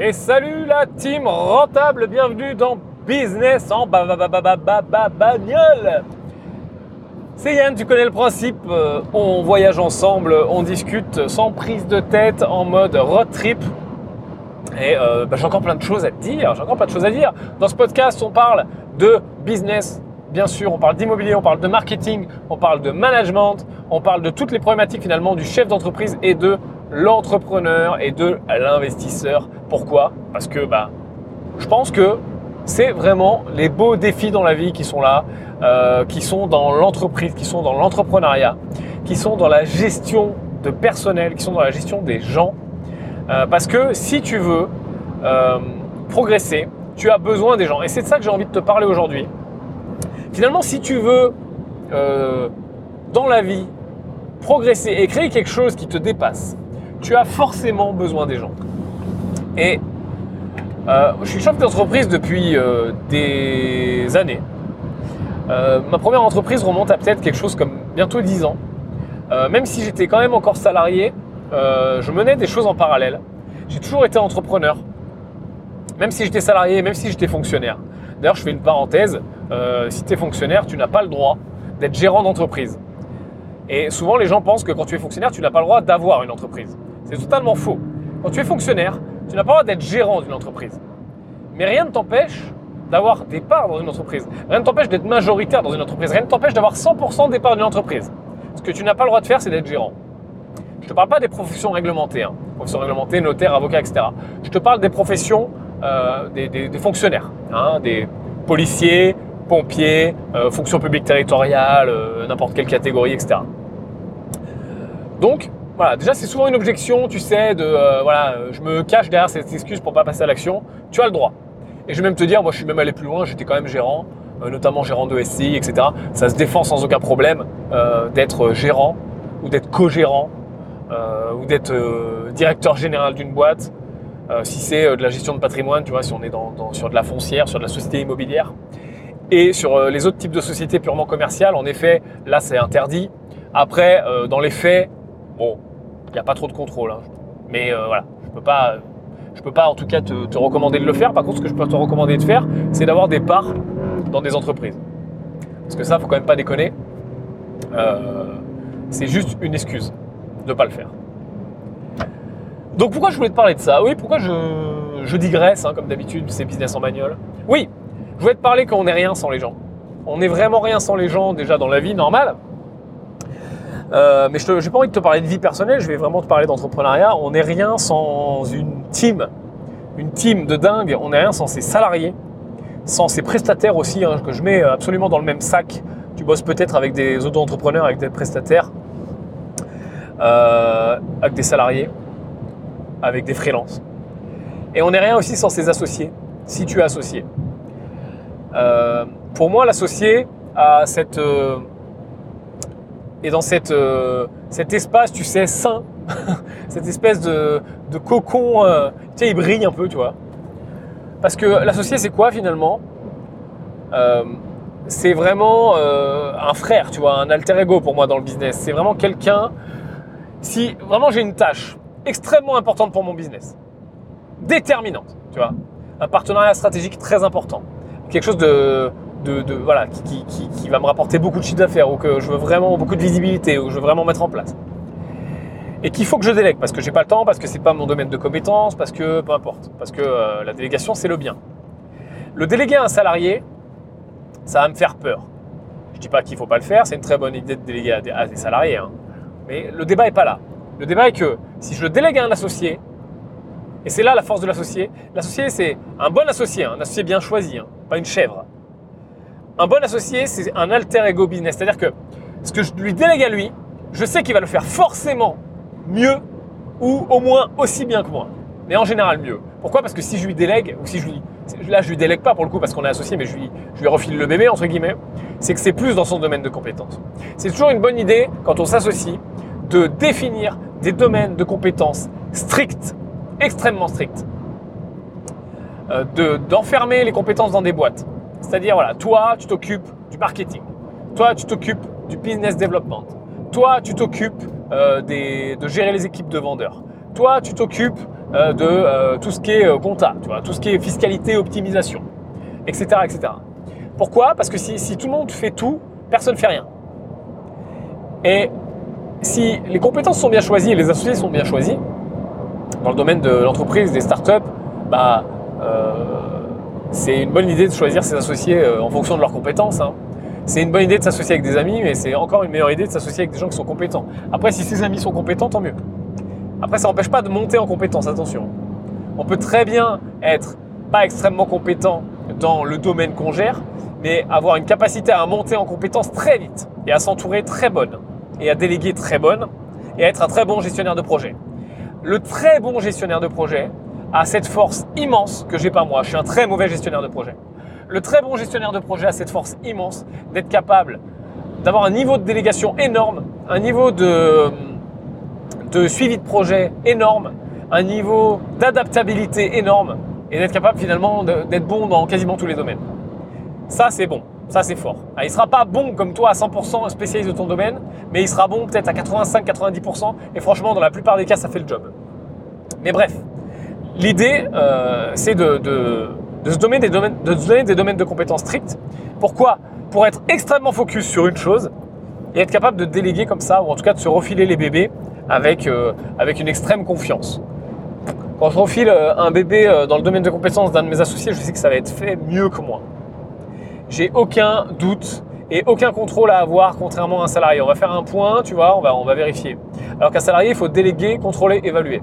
Et salut la team rentable, bienvenue dans Business en ba ba ba ba ba ba bagnole. C'est Yann, tu connais le principe, euh, on voyage ensemble, on discute sans prise de tête en mode road trip. Et euh, bah, j'ai encore plein de choses à te dire, j'ai encore plein de choses à dire. Dans ce podcast, on parle de business, bien sûr, on parle d'immobilier, on parle de marketing, on parle de management, on parle de toutes les problématiques finalement du chef d'entreprise et de l'entrepreneur et de l'investisseur. Pourquoi? Parce que bah, je pense que c'est vraiment les beaux défis dans la vie qui sont là, euh, qui sont dans l'entreprise, qui sont dans l'entrepreneuriat, qui sont dans la gestion de personnel, qui sont dans la gestion des gens. Euh, parce que si tu veux euh, progresser, tu as besoin des gens. Et c'est de ça que j'ai envie de te parler aujourd'hui. Finalement, si tu veux, dans la vie, progresser et créer quelque chose qui te dépasse, tu as forcément besoin des gens. Et euh, je suis chef d'entreprise depuis euh, des années. Euh, ma première entreprise remonte à peut-être quelque chose comme bientôt 10 ans. même si j'étais quand même encore salarié, je menais des choses en parallèle. J'ai toujours été entrepreneur. Même si j'étais salarié, même si j'étais fonctionnaire. D'ailleurs, je fais une parenthèse. si tu es fonctionnaire, tu n'as pas le droit d'être gérant d'entreprise. Et souvent, les gens pensent que quand tu es fonctionnaire, tu n'as pas le droit d'avoir une entreprise. C'est totalement faux. Quand tu es fonctionnaire, tu n'as pas le droit d'être gérant d'une entreprise. Mais rien ne t'empêche d'avoir des parts dans une entreprise. Rien ne t'empêche d'être majoritaire dans une entreprise. Rien ne t'empêche d'avoir 100% des parts d'une entreprise. Ce que tu n'as pas le droit de faire, c'est d'être gérant. Je ne te parle pas des professions réglementées, hein. professions réglementées, notaires, avocats, etc. Je te parle des professions, euh, des, fonctionnaires, hein, des policiers, pompiers, euh, fonction publique territoriale, euh, n'importe quelle catégorie, etc. Donc, voilà, déjà c'est souvent une objection, tu sais, de euh, voilà, euh, je me cache derrière cette excuse pour pas passer à l'action. Tu as le droit. Et je vais même te dire, moi je suis même allé plus loin, j'étais quand même gérant, euh, notamment gérant de SCI, etc. Ça se défend sans aucun problème d'être gérant ou d'être co-gérant ou d'être directeur général d'une boîte. si c'est de la gestion de patrimoine, tu vois, si on est sur de la foncière, sur de la société immobilière. Et sur les autres types de sociétés purement commerciales, en effet, là c'est interdit. Après, dans les faits, bon, il n'y a pas trop de contrôle. Hein. Mais euh, voilà, je peux je peux pas en tout cas te, recommander de le faire. Par contre, ce que je peux te recommander de faire, c'est d'avoir des parts dans des entreprises. Parce que ça, faut quand même pas déconner. Euh, c'est juste une excuse de ne pas le faire. Donc pourquoi je voulais te parler de ça? Oui, pourquoi je, digresse, hein, comme d'habitude, c'est business en bagnole. Oui, je voulais te parler qu'on n'est rien sans les gens. On n'est vraiment rien sans les gens déjà dans la vie normale. Euh, mais je n'ai pas envie de te parler de vie personnelle, je vais vraiment te parler d'entrepreneuriat. On n'est rien sans une team, une team de dingue. On n'est rien sans ses salariés, sans ses prestataires aussi, hein, que je mets absolument dans le même sac. Tu bosses peut-être avec des auto-entrepreneurs, avec des prestataires, euh, avec des salariés, avec des freelances. Et on n'est rien aussi sans ses associés, si tu es associé. Euh, pour moi, l'associé a cette et dans cette, euh, cet espace, tu sais, sain, cette espèce de, de cocon, euh, tu sais, il brille un peu, tu vois. Parce que l'associé, c'est quoi finalement? Euh, C'est vraiment un frère, tu vois, un alter ego pour moi dans le business. C'est vraiment quelqu'un, si vraiment j'ai une tâche extrêmement importante pour mon business, déterminante, tu vois, un partenariat stratégique très important, quelque chose de, de, voilà, qui, va me rapporter beaucoup de chiffre d'affaires ou que je veux vraiment beaucoup de visibilité ou que je veux vraiment mettre en place. Et qu'il faut que je délègue parce que j'ai pas le temps, parce que c'est pas mon domaine de compétence, parce que peu importe, parce que euh, la délégation c'est le bien. Le déléguer à un salarié, ça va me faire peur. Je dis pas qu'il faut pas le faire, c'est une très bonne idée de déléguer à des, salariés, hein. mais le débat est pas là. Le débat est que si je le délègue à un associé, et c'est là la force de l'associé, l'associé c'est un bon associé, un associé bien choisi, hein, pas une chèvre. Un bon associé, c'est un alter ego business. C'est-à-dire que ce que je lui délègue à lui, je sais qu'il va le faire forcément mieux ou au moins aussi bien que moi. Mais en général mieux. Pourquoi? Parce que si je lui délègue, ou si je lui. Là, je lui délègue pas pour le coup parce qu'on est associé, mais je lui, je lui refile le bébé, entre guillemets. C'est que c'est plus dans son domaine de compétences. C'est toujours une bonne idée, quand on s'associe, de définir des domaines de compétences stricts, extrêmement stricts. Euh, d'enfermer les compétences dans des boîtes. C'est-à-dire, voilà, toi, tu t'occupes du marketing. Toi, tu t'occupes du business development. Toi, tu t'occupes euh, de gérer les équipes de vendeurs. Toi, tu t'occupes euh, de euh, tout ce qui est compta, tu vois, tout ce qui est fiscalité, optimisation, etc. etc. Pourquoi? Parce que si, tout le monde fait tout, personne ne fait rien. Et si les compétences sont bien choisies et les associés sont bien choisis, dans le domaine de l'entreprise, des startups, bah, c'est une bonne idée de choisir ses associés en fonction de leurs compétences. Hein c'est une bonne idée de s'associer avec des amis, mais c'est encore une meilleure idée de s'associer avec des gens qui sont compétents. Après, si ces amis sont compétents, tant mieux. Après, ça n'empêche pas de monter en compétence, attention. On peut très bien être pas extrêmement compétent dans le domaine qu'on gère, mais avoir une capacité à monter en compétence très vite et à s'entourer très bonne et à déléguer très bonne et à être un très bon gestionnaire de projet. Le très bon gestionnaire de projet a cette force immense que j'ai pas moi. Je suis un très mauvais gestionnaire de projet. Le très bon gestionnaire de projet a cette force immense d'être capable d'avoir un niveau de délégation énorme, un niveau de, de suivi de projet énorme, un niveau d'adaptabilité énorme et d'être capable finalement d'être bon dans quasiment tous les domaines. Ça, c'est bon. Ça, c'est fort. Ah, il ne sera pas bon comme toi à 100% spécialiste de ton domaine, mais il sera bon peut-être à 85-90%. Et franchement, dans la plupart des cas, ça fait le job. Mais bref, l'idée, euh, c'est de, se donner des domaines de, donner compétences stricts. Pourquoi? Pour être extrêmement focus sur une chose et être capable de déléguer comme ça, ou en tout cas de se refiler les bébés avec, euh, une extrême confiance. Quand je refile euh, un bébé dans le domaine de compétences d'un de mes associés, je sais que ça va être fait mieux que moi. J'ai aucun doute et aucun contrôle à avoir contrairement à un salarié. On va faire un point, tu vois, on va, on va vérifier. Alors qu'un salarié, il faut déléguer, contrôler, évaluer.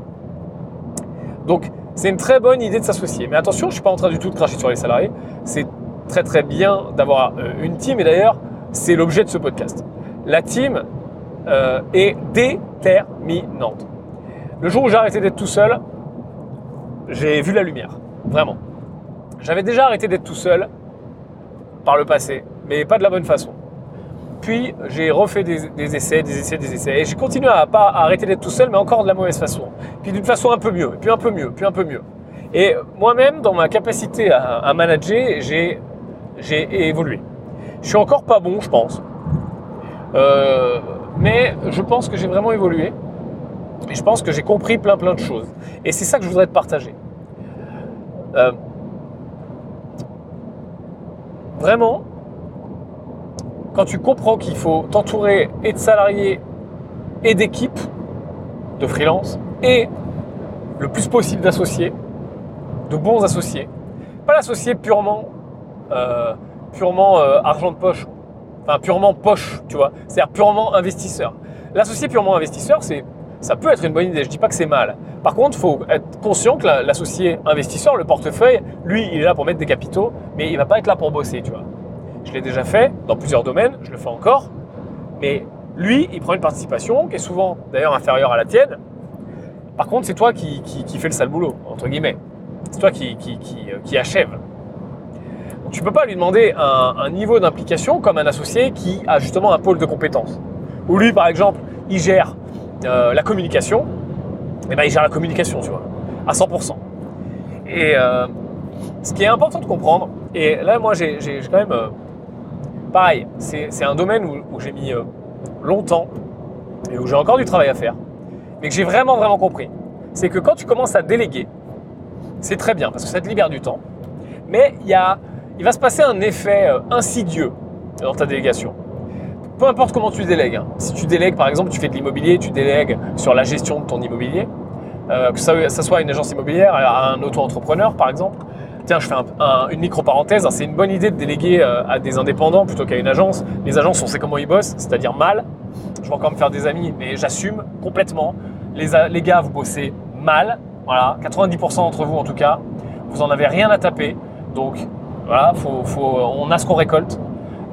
Donc, c'est une très bonne idée de s'associer. Mais attention, je ne suis pas en train du tout de cracher sur les salariés. C'est très très bien d'avoir euh, une team et d'ailleurs, c'est l'objet de ce podcast. La team euh, est déterminante. Le jour où j'ai arrêté d'être tout seul, j'ai vu la lumière. Vraiment. J'avais déjà arrêté d'être tout seul par le passé, mais pas de la bonne façon. Puis j'ai refait des, essais, des essais, des essais. Et j'ai continué à pas arrêter d'être tout seul, mais encore de la mauvaise façon. Puis d'une façon un peu mieux, puis un peu mieux, puis un peu mieux. Et moi-même, dans ma capacité à, manager, j'ai, évolué. Je suis encore pas bon, je pense. Euh, mais je pense que j'ai vraiment évolué. Et je pense que j'ai compris plein plein de choses. Et c'est ça que je voudrais te partager. Euh, vraiment, quand tu comprends qu'il faut t'entourer et de salariés et d'équipes de freelance et le plus possible d'associés, de bons associés, pas l'associé purement, euh, purement euh, argent de poche, enfin purement poche, tu vois, c'est-à-dire purement investisseur. L'associé purement investisseur, ça peut être une bonne idée, je dis pas que c'est mal. Par contre, il faut être conscient que l'associé investisseur, le portefeuille, lui, il est là pour mettre des capitaux, mais il va pas être là pour bosser, tu vois. Je l'ai déjà fait dans plusieurs domaines, je le fais encore. Mais lui, il prend une participation qui est souvent d'ailleurs inférieure à la tienne. Par contre, c'est toi qui, qui, fais le sale boulot, entre guillemets. C'est toi qui, qui, euh, achève. Donc tu ne peux pas lui demander un, niveau d'implication comme un associé qui a justement un pôle de compétences. Ou lui, par exemple, il gère euh, la communication. Et eh ben, il gère la communication, tu vois, à 100%. Et euh, ce qui est important de comprendre, et là, moi, j'ai quand même pareil, c'est un domaine où, j'ai mis euh, longtemps et où j'ai encore du travail à faire, mais que j'ai vraiment, vraiment compris. C'est que quand tu commences à déléguer, c'est très bien parce que ça te libère du temps, mais il, il va se passer un effet euh, insidieux dans ta délégation. Peu importe comment tu délègues. Hein. Si tu délègues, par exemple, tu fais de l'immobilier, tu délègues sur la gestion de ton immobilier, euh, que ça, soit une agence immobilière, à un auto-entrepreneur, par exemple, tiens, je fais une micro-parenthèse, hein, c'est une bonne idée de déléguer euh, à des indépendants plutôt qu'à une agence. Les agences, on sait comment ils bossent, c'est-à-dire mal. Je vais encore me faire des amis, mais j'assume complètement. Les, les gars, vous bossez mal, voilà, 90% d'entre vous en tout cas, vous en avez rien à taper. Donc voilà, on a ce qu'on récolte.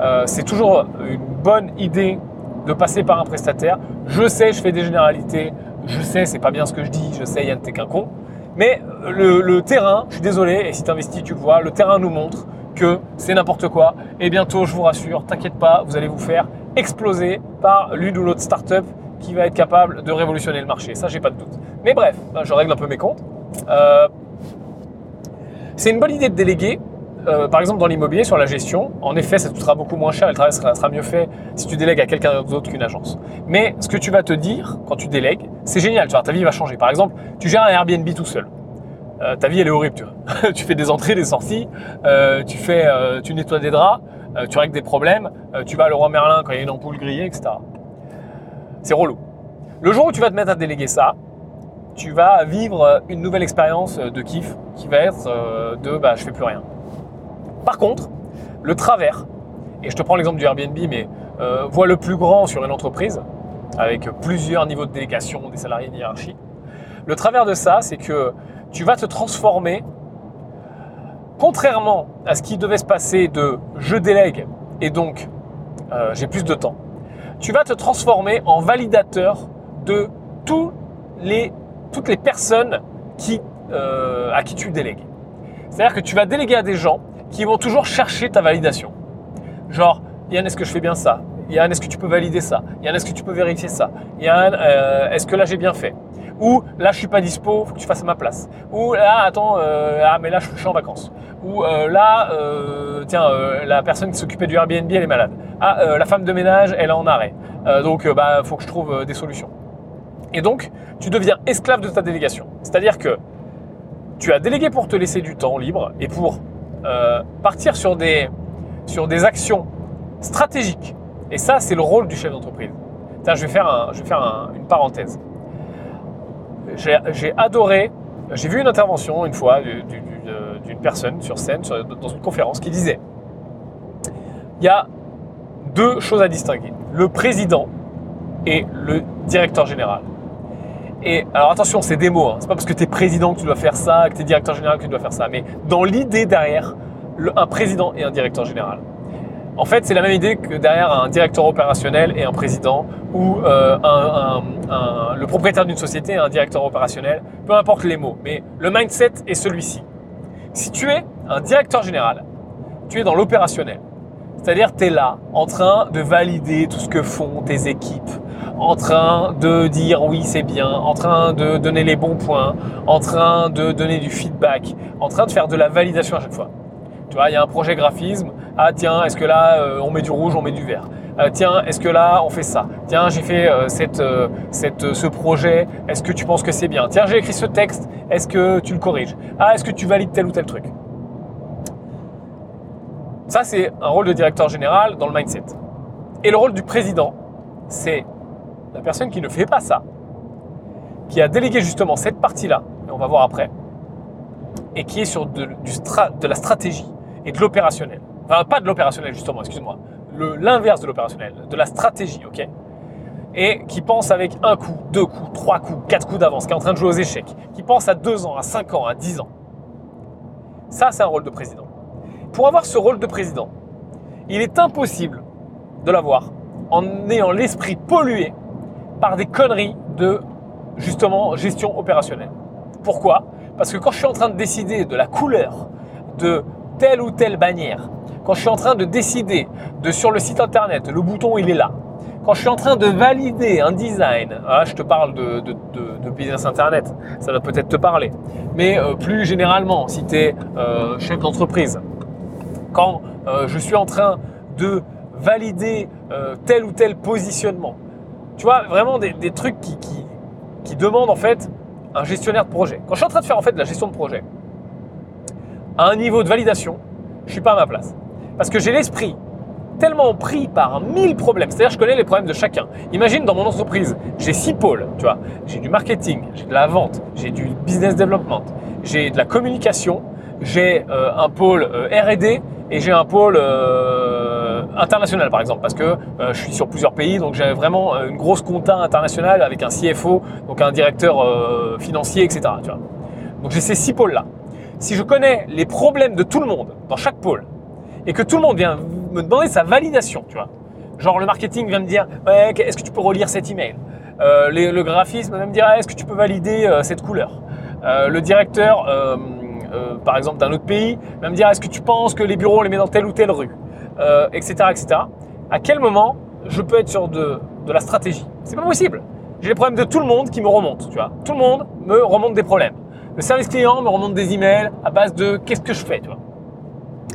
Euh, c'est toujours une bonne idée de passer par un prestataire. Je sais, je fais des généralités. Je sais, c'est pas bien ce que je dis. Je sais, Yann, t'es qu'un con. Mais le, terrain, je suis désolé, et si tu tu le vois, le terrain nous montre que c'est n'importe quoi. Et bientôt, je vous rassure, t'inquiète pas, vous allez vous faire exploser par l'une ou l'autre startup qui va être capable de révolutionner le marché. Ça, j'ai pas de doute. Mais bref, ben, je règle un peu mes comptes. Euh, c'est une bonne idée de déléguer euh, par exemple, dans l'immobilier, sur la gestion, en effet, ça te coûtera beaucoup moins cher et le travail sera, mieux fait si tu délègues à quelqu'un d'autre qu'une agence. Mais ce que tu vas te dire quand tu délègues, c'est génial, tu vois, ta vie va changer. Par exemple, tu gères un Airbnb tout seul. Euh, ta vie, elle est horrible, tu vois. tu fais des entrées, des sorties, euh, tu, tu nettoies des draps, tu règles des problèmes, tu vas à Leroy Merlin quand il y a une ampoule grillée, etc. C'est relou. Le jour où tu vas te mettre à déléguer ça, tu vas vivre une nouvelle expérience de kiff qui va être de bah, je fais plus rien. Par contre, le travers, et je te prends l'exemple du Airbnb, mais euh, vois le plus grand sur une entreprise, avec plusieurs niveaux de délégation, des salariés, de hiérarchie. Le travers de ça, c'est que tu vas te transformer, contrairement à ce qui devait se passer de je délègue et donc euh, j'ai plus de temps, tu vas te transformer en validateur de toutes les personnes euh, à qui tu délègues. C'est-à-dire que tu vas déléguer à des gens qui vont toujours chercher ta validation. Genre, Yann, est-ce que je fais bien ça? Yann, est-ce que tu peux valider ça? Yann, est-ce que tu peux vérifier ça? Yann, euh, est-ce que là j'ai bien fait? Ou là je suis pas dispo, faut que tu fasses à ma place. Ou là, attends, euh, ah mais là je suis en vacances. Ou euh, là, tiens, la personne qui s'occupait du Airbnb elle est malade. Ah, la femme de ménage elle est en arrêt. donc bah faut que je trouve des solutions. Et donc tu deviens esclave de ta délégation. C'est-à-dire que tu as délégué pour te laisser du temps libre et pour euh, partir sur des, sur des actions stratégiques. Et ça, c'est le rôle du chef d'entreprise. Je vais faire, je vais faire une parenthèse. J'ai adoré, j'ai vu une intervention une fois d'une personne sur scène, dans une conférence, qui disait, il y a deux choses à distinguer, le président et le directeur général. Alors attention, c'est des mots. Hein. C'est pas parce que tu es président que tu dois faire ça, que tu es directeur général que tu dois faire ça. Mais dans l'idée derrière, un président et un directeur général. En fait, c'est la même idée que derrière un directeur opérationnel et un président, ou euh, le propriétaire d'une société et un directeur opérationnel, peu importe les mots. Mais le mindset est celui-ci. Si tu es un directeur général, tu es dans l'opérationnel. C'est-à-dire, tu es là, en train de valider tout ce que font tes équipes, en train de dire oui c'est bien, en train de donner les bons points, en train de donner du feedback, en train de faire de la validation à chaque fois. Tu vois, il y a un projet graphisme, ah tiens, est-ce que là euh, on met du rouge, on met du vert? Euh, Tiens, est-ce que là on fait ça? Tiens, j'ai fait euh, cette, cette, ce projet, est-ce que tu penses que c'est bien? Tiens, j'ai écrit ce texte, est-ce que tu le corriges? Ah, est-ce que tu valides tel ou tel truc? Ça, c'est un rôle de directeur général dans le mindset. Et le rôle du président, c'est la personne qui ne fait pas ça, qui a délégué justement cette partie-là, et on va voir après, et qui est sur de, de la stratégie et de l'opérationnel. Enfin, pas de l'opérationnel justement, excuse-moi. L'inverse de l'opérationnel, de la stratégie, ok? Et qui pense avec un coup, deux coups, trois coups, quatre coups d'avance, qui est en train de jouer aux échecs, qui pense à deux ans, à cinq ans, à dix ans. Ça, c'est un rôle de président. Pour avoir ce rôle de président, il est impossible de l'avoir en ayant l'esprit pollué par des conneries de justement gestion opérationnelle. Pourquoi? Parce que quand je suis en train de décider de la couleur de telle ou telle bannière, quand je suis en train de décider de sur le site internet, le bouton il est là, quand je suis en train de valider un design, ah, je te parle de, business internet, ça va peut-être te parler, mais euh, plus généralement, si tu es euh, chef d'entreprise, quand euh, je suis en train de valider tel ou tel positionnement, tu vois, vraiment des, trucs qui, demandent en fait un gestionnaire de projet. Quand je suis en train de faire en fait de la gestion de projet, à un niveau de validation, je suis pas à ma place. Parce que j'ai l'esprit tellement pris par mille problèmes. C'est-à-dire, je connais les problèmes de chacun. Imagine dans mon entreprise, j'ai six pôles, tu vois. J'ai du marketing, j'ai de la vente, j'ai du business development, j'ai de la communication, j'ai euh, un pôle euh, R&D et j'ai un pôle euh, international par exemple parce que euh, je suis sur plusieurs pays donc j'ai vraiment euh, une grosse compta internationale avec un CFO donc un directeur financier etc. Tu vois. Donc j'ai ces six pôles là. Si je connais les problèmes de tout le monde dans chaque pôle et que tout le monde vient me demander sa validation, tu vois. Genre le marketing vient me dire est-ce que tu peux relire cet email? Le graphisme va me dire est-ce que tu peux valider cette couleur? Le directeur euh, par exemple d'un autre pays, va me dire est-ce que tu penses que les bureaux on les met dans telle ou telle rue, euh, etc. À quel moment je peux être sur de, de la stratégie? C'est pas possible. J'ai les problèmes de tout le monde qui me remontent, tu vois. Tout le monde me remonte des problèmes. Le service client me remonte des emails à base de qu'est-ce que je fais, tu vois.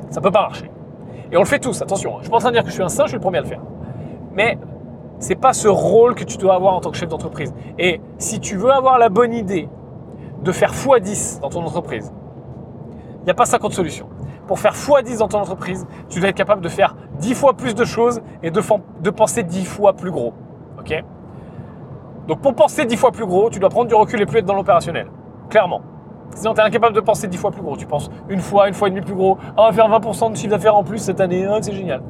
Ça peut pas marcher. Et on le fait tous, attention. Je suis en train de dire que je suis un saint, je suis le premier à le faire. Mais c'est pas ce rôle que tu dois avoir en tant que chef d'entreprise. Et si tu veux avoir la bonne idée de faire x10 dans ton entreprise, n'y a pas 50 solutions. Pour faire x10 dans ton entreprise, tu dois être capable de faire 10 fois plus de choses et de, penser 10 fois plus gros. Ok? Donc pour penser 10 fois plus gros, tu dois prendre du recul et plus être dans l'opérationnel. Clairement. Sinon, tu es incapable de penser 10 fois plus gros. Tu penses une fois, une fois et demi plus gros. Ah, on va faire 20% de chiffre d'affaires en plus cette année. Ah, c'est génial.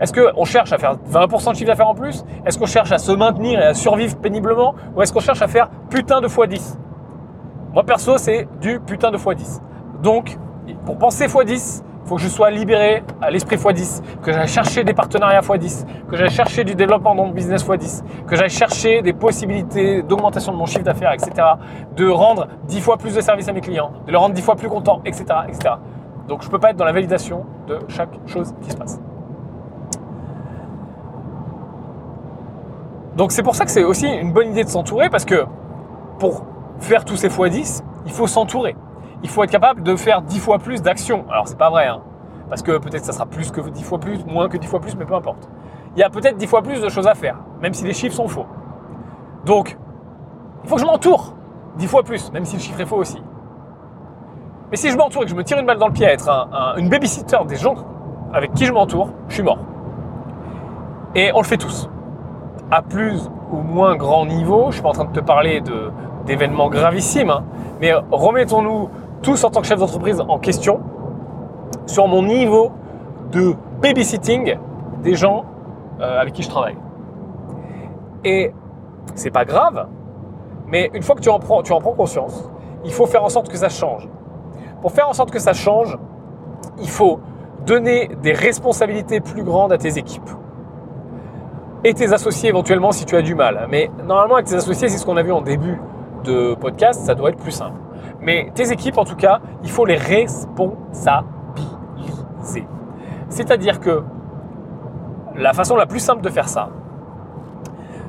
Est-ce qu'on cherche à faire 20% de chiffre d'affaires en plus? Est-ce qu'on cherche à se maintenir et à survivre péniblement? Ou est-ce qu'on cherche à faire putain de x10 Moi perso, c'est du putain de x10. Donc, pour penser x10, il faut que je sois libéré à l'esprit x10, que j'aille chercher des partenariats x10, que j'aille chercher du développement dans mon business x10, que j'aille chercher des possibilités d'augmentation de mon chiffre d'affaires, etc. De rendre 10 fois plus de services à mes clients, de les rendre 10 fois plus contents, etc. etc. Donc je ne peux pas être dans la validation de chaque chose qui se passe. Donc c'est pour ça que c'est aussi une bonne idée de s'entourer parce que pour faire tous ces fois 10, il faut s'entourer. Il faut être capable de faire 10 fois plus d'actions. Alors c'est pas vrai, hein, parce que peut-être ça sera plus que 10 fois plus, moins que 10 fois plus, mais peu importe. Il y a peut-être 10 fois plus de choses à faire, même si les chiffres sont faux. Donc, il faut que je m'entoure 10 fois plus, même si le chiffre est faux aussi. Mais si je m'entoure et que je me tire une balle dans le pied à être un, une babysitter des gens avec qui je m'entoure, je suis mort. Et on le fait tous à plus ou moins grand niveau. Je suis pas en train de te parler d'événements gravissimes, hein. mais remettons-nous tous en tant que chef d'entreprise en question sur mon niveau de babysitting des gens euh, avec qui je travaille. Et c'est pas grave, mais une fois que tu en, prends, tu en prends conscience, il faut faire en sorte que ça change. Pour faire en sorte que ça change, il faut donner des responsabilités plus grandes à tes équipes et tes associés éventuellement si tu as du mal. Mais normalement avec tes associés, c'est ce qu'on a vu en début de podcast, ça doit être plus simple. Mais tes équipes en tout cas, il faut les responsabiliser. C'est-à-dire que la façon la plus simple de faire ça,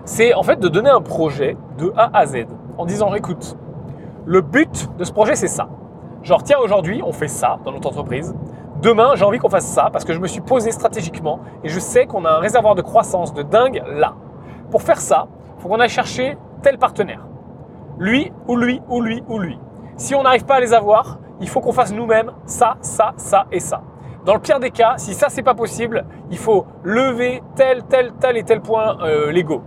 c'est en fait de donner un projet de A à Z en disant écoute, le but de ce projet c'est ça. Genre tiens aujourd'hui on fait ça dans notre entreprise, Demain, j'ai envie qu'on fasse ça parce que je me suis posé stratégiquement et je sais qu'on a un réservoir de croissance de dingue là. Pour faire ça, il faut qu'on aille chercher tel partenaire. Lui ou lui ou lui ou lui. Si on n'arrive pas à les avoir, il faut qu'on fasse nous-mêmes ça, ça, ça et ça. Dans le pire des cas, si ça c'est pas possible, il faut lever tel, tel, tel et tel point euh, Lego.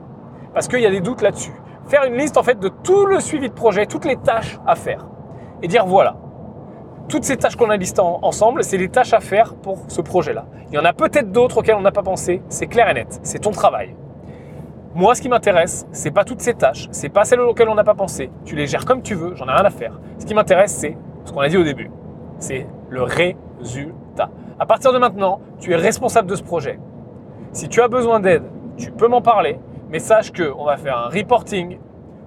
Parce qu'il y a des doutes là-dessus. Faire une liste en fait de tout le suivi de projet, toutes les tâches à faire. Et dire voilà, toutes ces tâches qu'on a listées ensemble, c'est les tâches à faire pour ce projet-là. Il y en a peut-être d'autres auxquelles on n'a pas pensé, c'est clair et net, c'est ton travail. Moi, ce qui m'intéresse, c'est pas toutes ces tâches, c'est pas celles auxquelles on n'a pas pensé. Tu les gères comme tu veux, j'en ai rien à faire. Ce qui m'intéresse, c'est ce qu'on a dit au début. C'est le résultat. À partir de maintenant, tu es responsable de ce projet. Si tu as besoin d'aide, tu peux m'en parler, mais sache qu'on va faire un reporting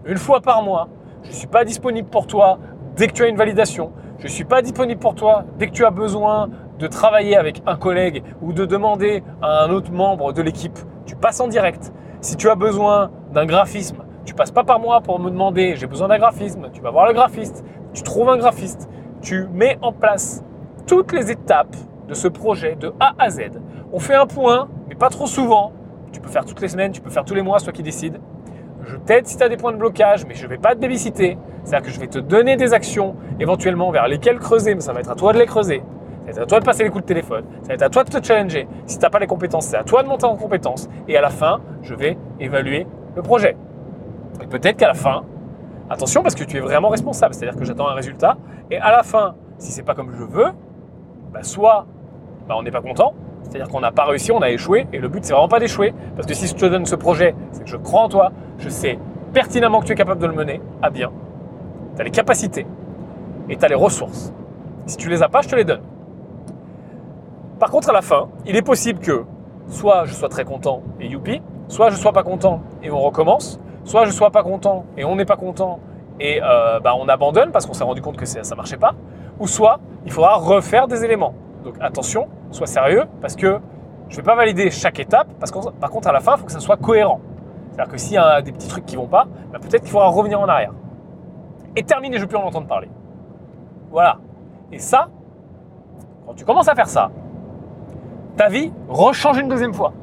une fois par mois. Je ne suis pas disponible pour toi dès que tu as une validation. Je ne suis pas disponible pour toi dès que tu as besoin de travailler avec un collègue ou de demander à un autre membre de l'équipe. Tu passes en direct. Si tu as besoin d'un graphisme, tu passes pas par moi pour me demander j'ai besoin d'un graphisme. Tu vas voir le graphiste, tu trouves un graphiste, tu mets en place toutes les étapes de ce projet de A à Z. On fait un point, mais pas trop souvent. Tu peux faire toutes les semaines, tu peux faire tous les mois, toi qui décides. Je t'aide si tu as des points de blocage, mais je ne vais pas te babysiter. C'est-à-dire que je vais te donner des actions éventuellement vers lesquelles creuser, mais ça va être à toi de les creuser. Ça va être à toi de passer les coups de téléphone. Ça va être à toi de te challenger. Si tu n'as pas les compétences, c'est à toi de monter en compétences. Et à la fin, je vais évaluer le projet. Et peut-être qu'à la fin, attention parce que tu es vraiment responsable. C'est-à-dire que j'attends un résultat. Et à la fin, si c'est pas comme je veux, bah soit bah on n'est pas content, c'est-à-dire qu'on n'a pas réussi, on a échoué, et le but c'est vraiment pas d'échouer, parce que si je te donne ce projet, c'est que je crois en toi, je sais pertinemment que tu es capable de le mener à bien, tu as les capacités et tu as les ressources. Si tu les as pas, je te les donne. Par contre, à la fin, il est possible que soit je sois très content et youpi, soit je sois pas content et on recommence, soit je sois pas content et on n'est pas content et euh, bah, on abandonne parce qu'on s'est rendu compte que ça ne marchait pas, ou soit il faudra refaire des éléments. Donc attention, sois sérieux parce que je ne vais pas valider chaque étape parce que par contre à la fin, il faut que ça soit cohérent. C'est-à-dire que s'il y a des petits trucs qui vont pas, bah, peut-être qu'il faudra revenir en arrière. Et terminer, je ne veux plus en entendre parler. Voilà. Et ça, quand tu commences à faire ça, ta vie rechange une deuxième fois.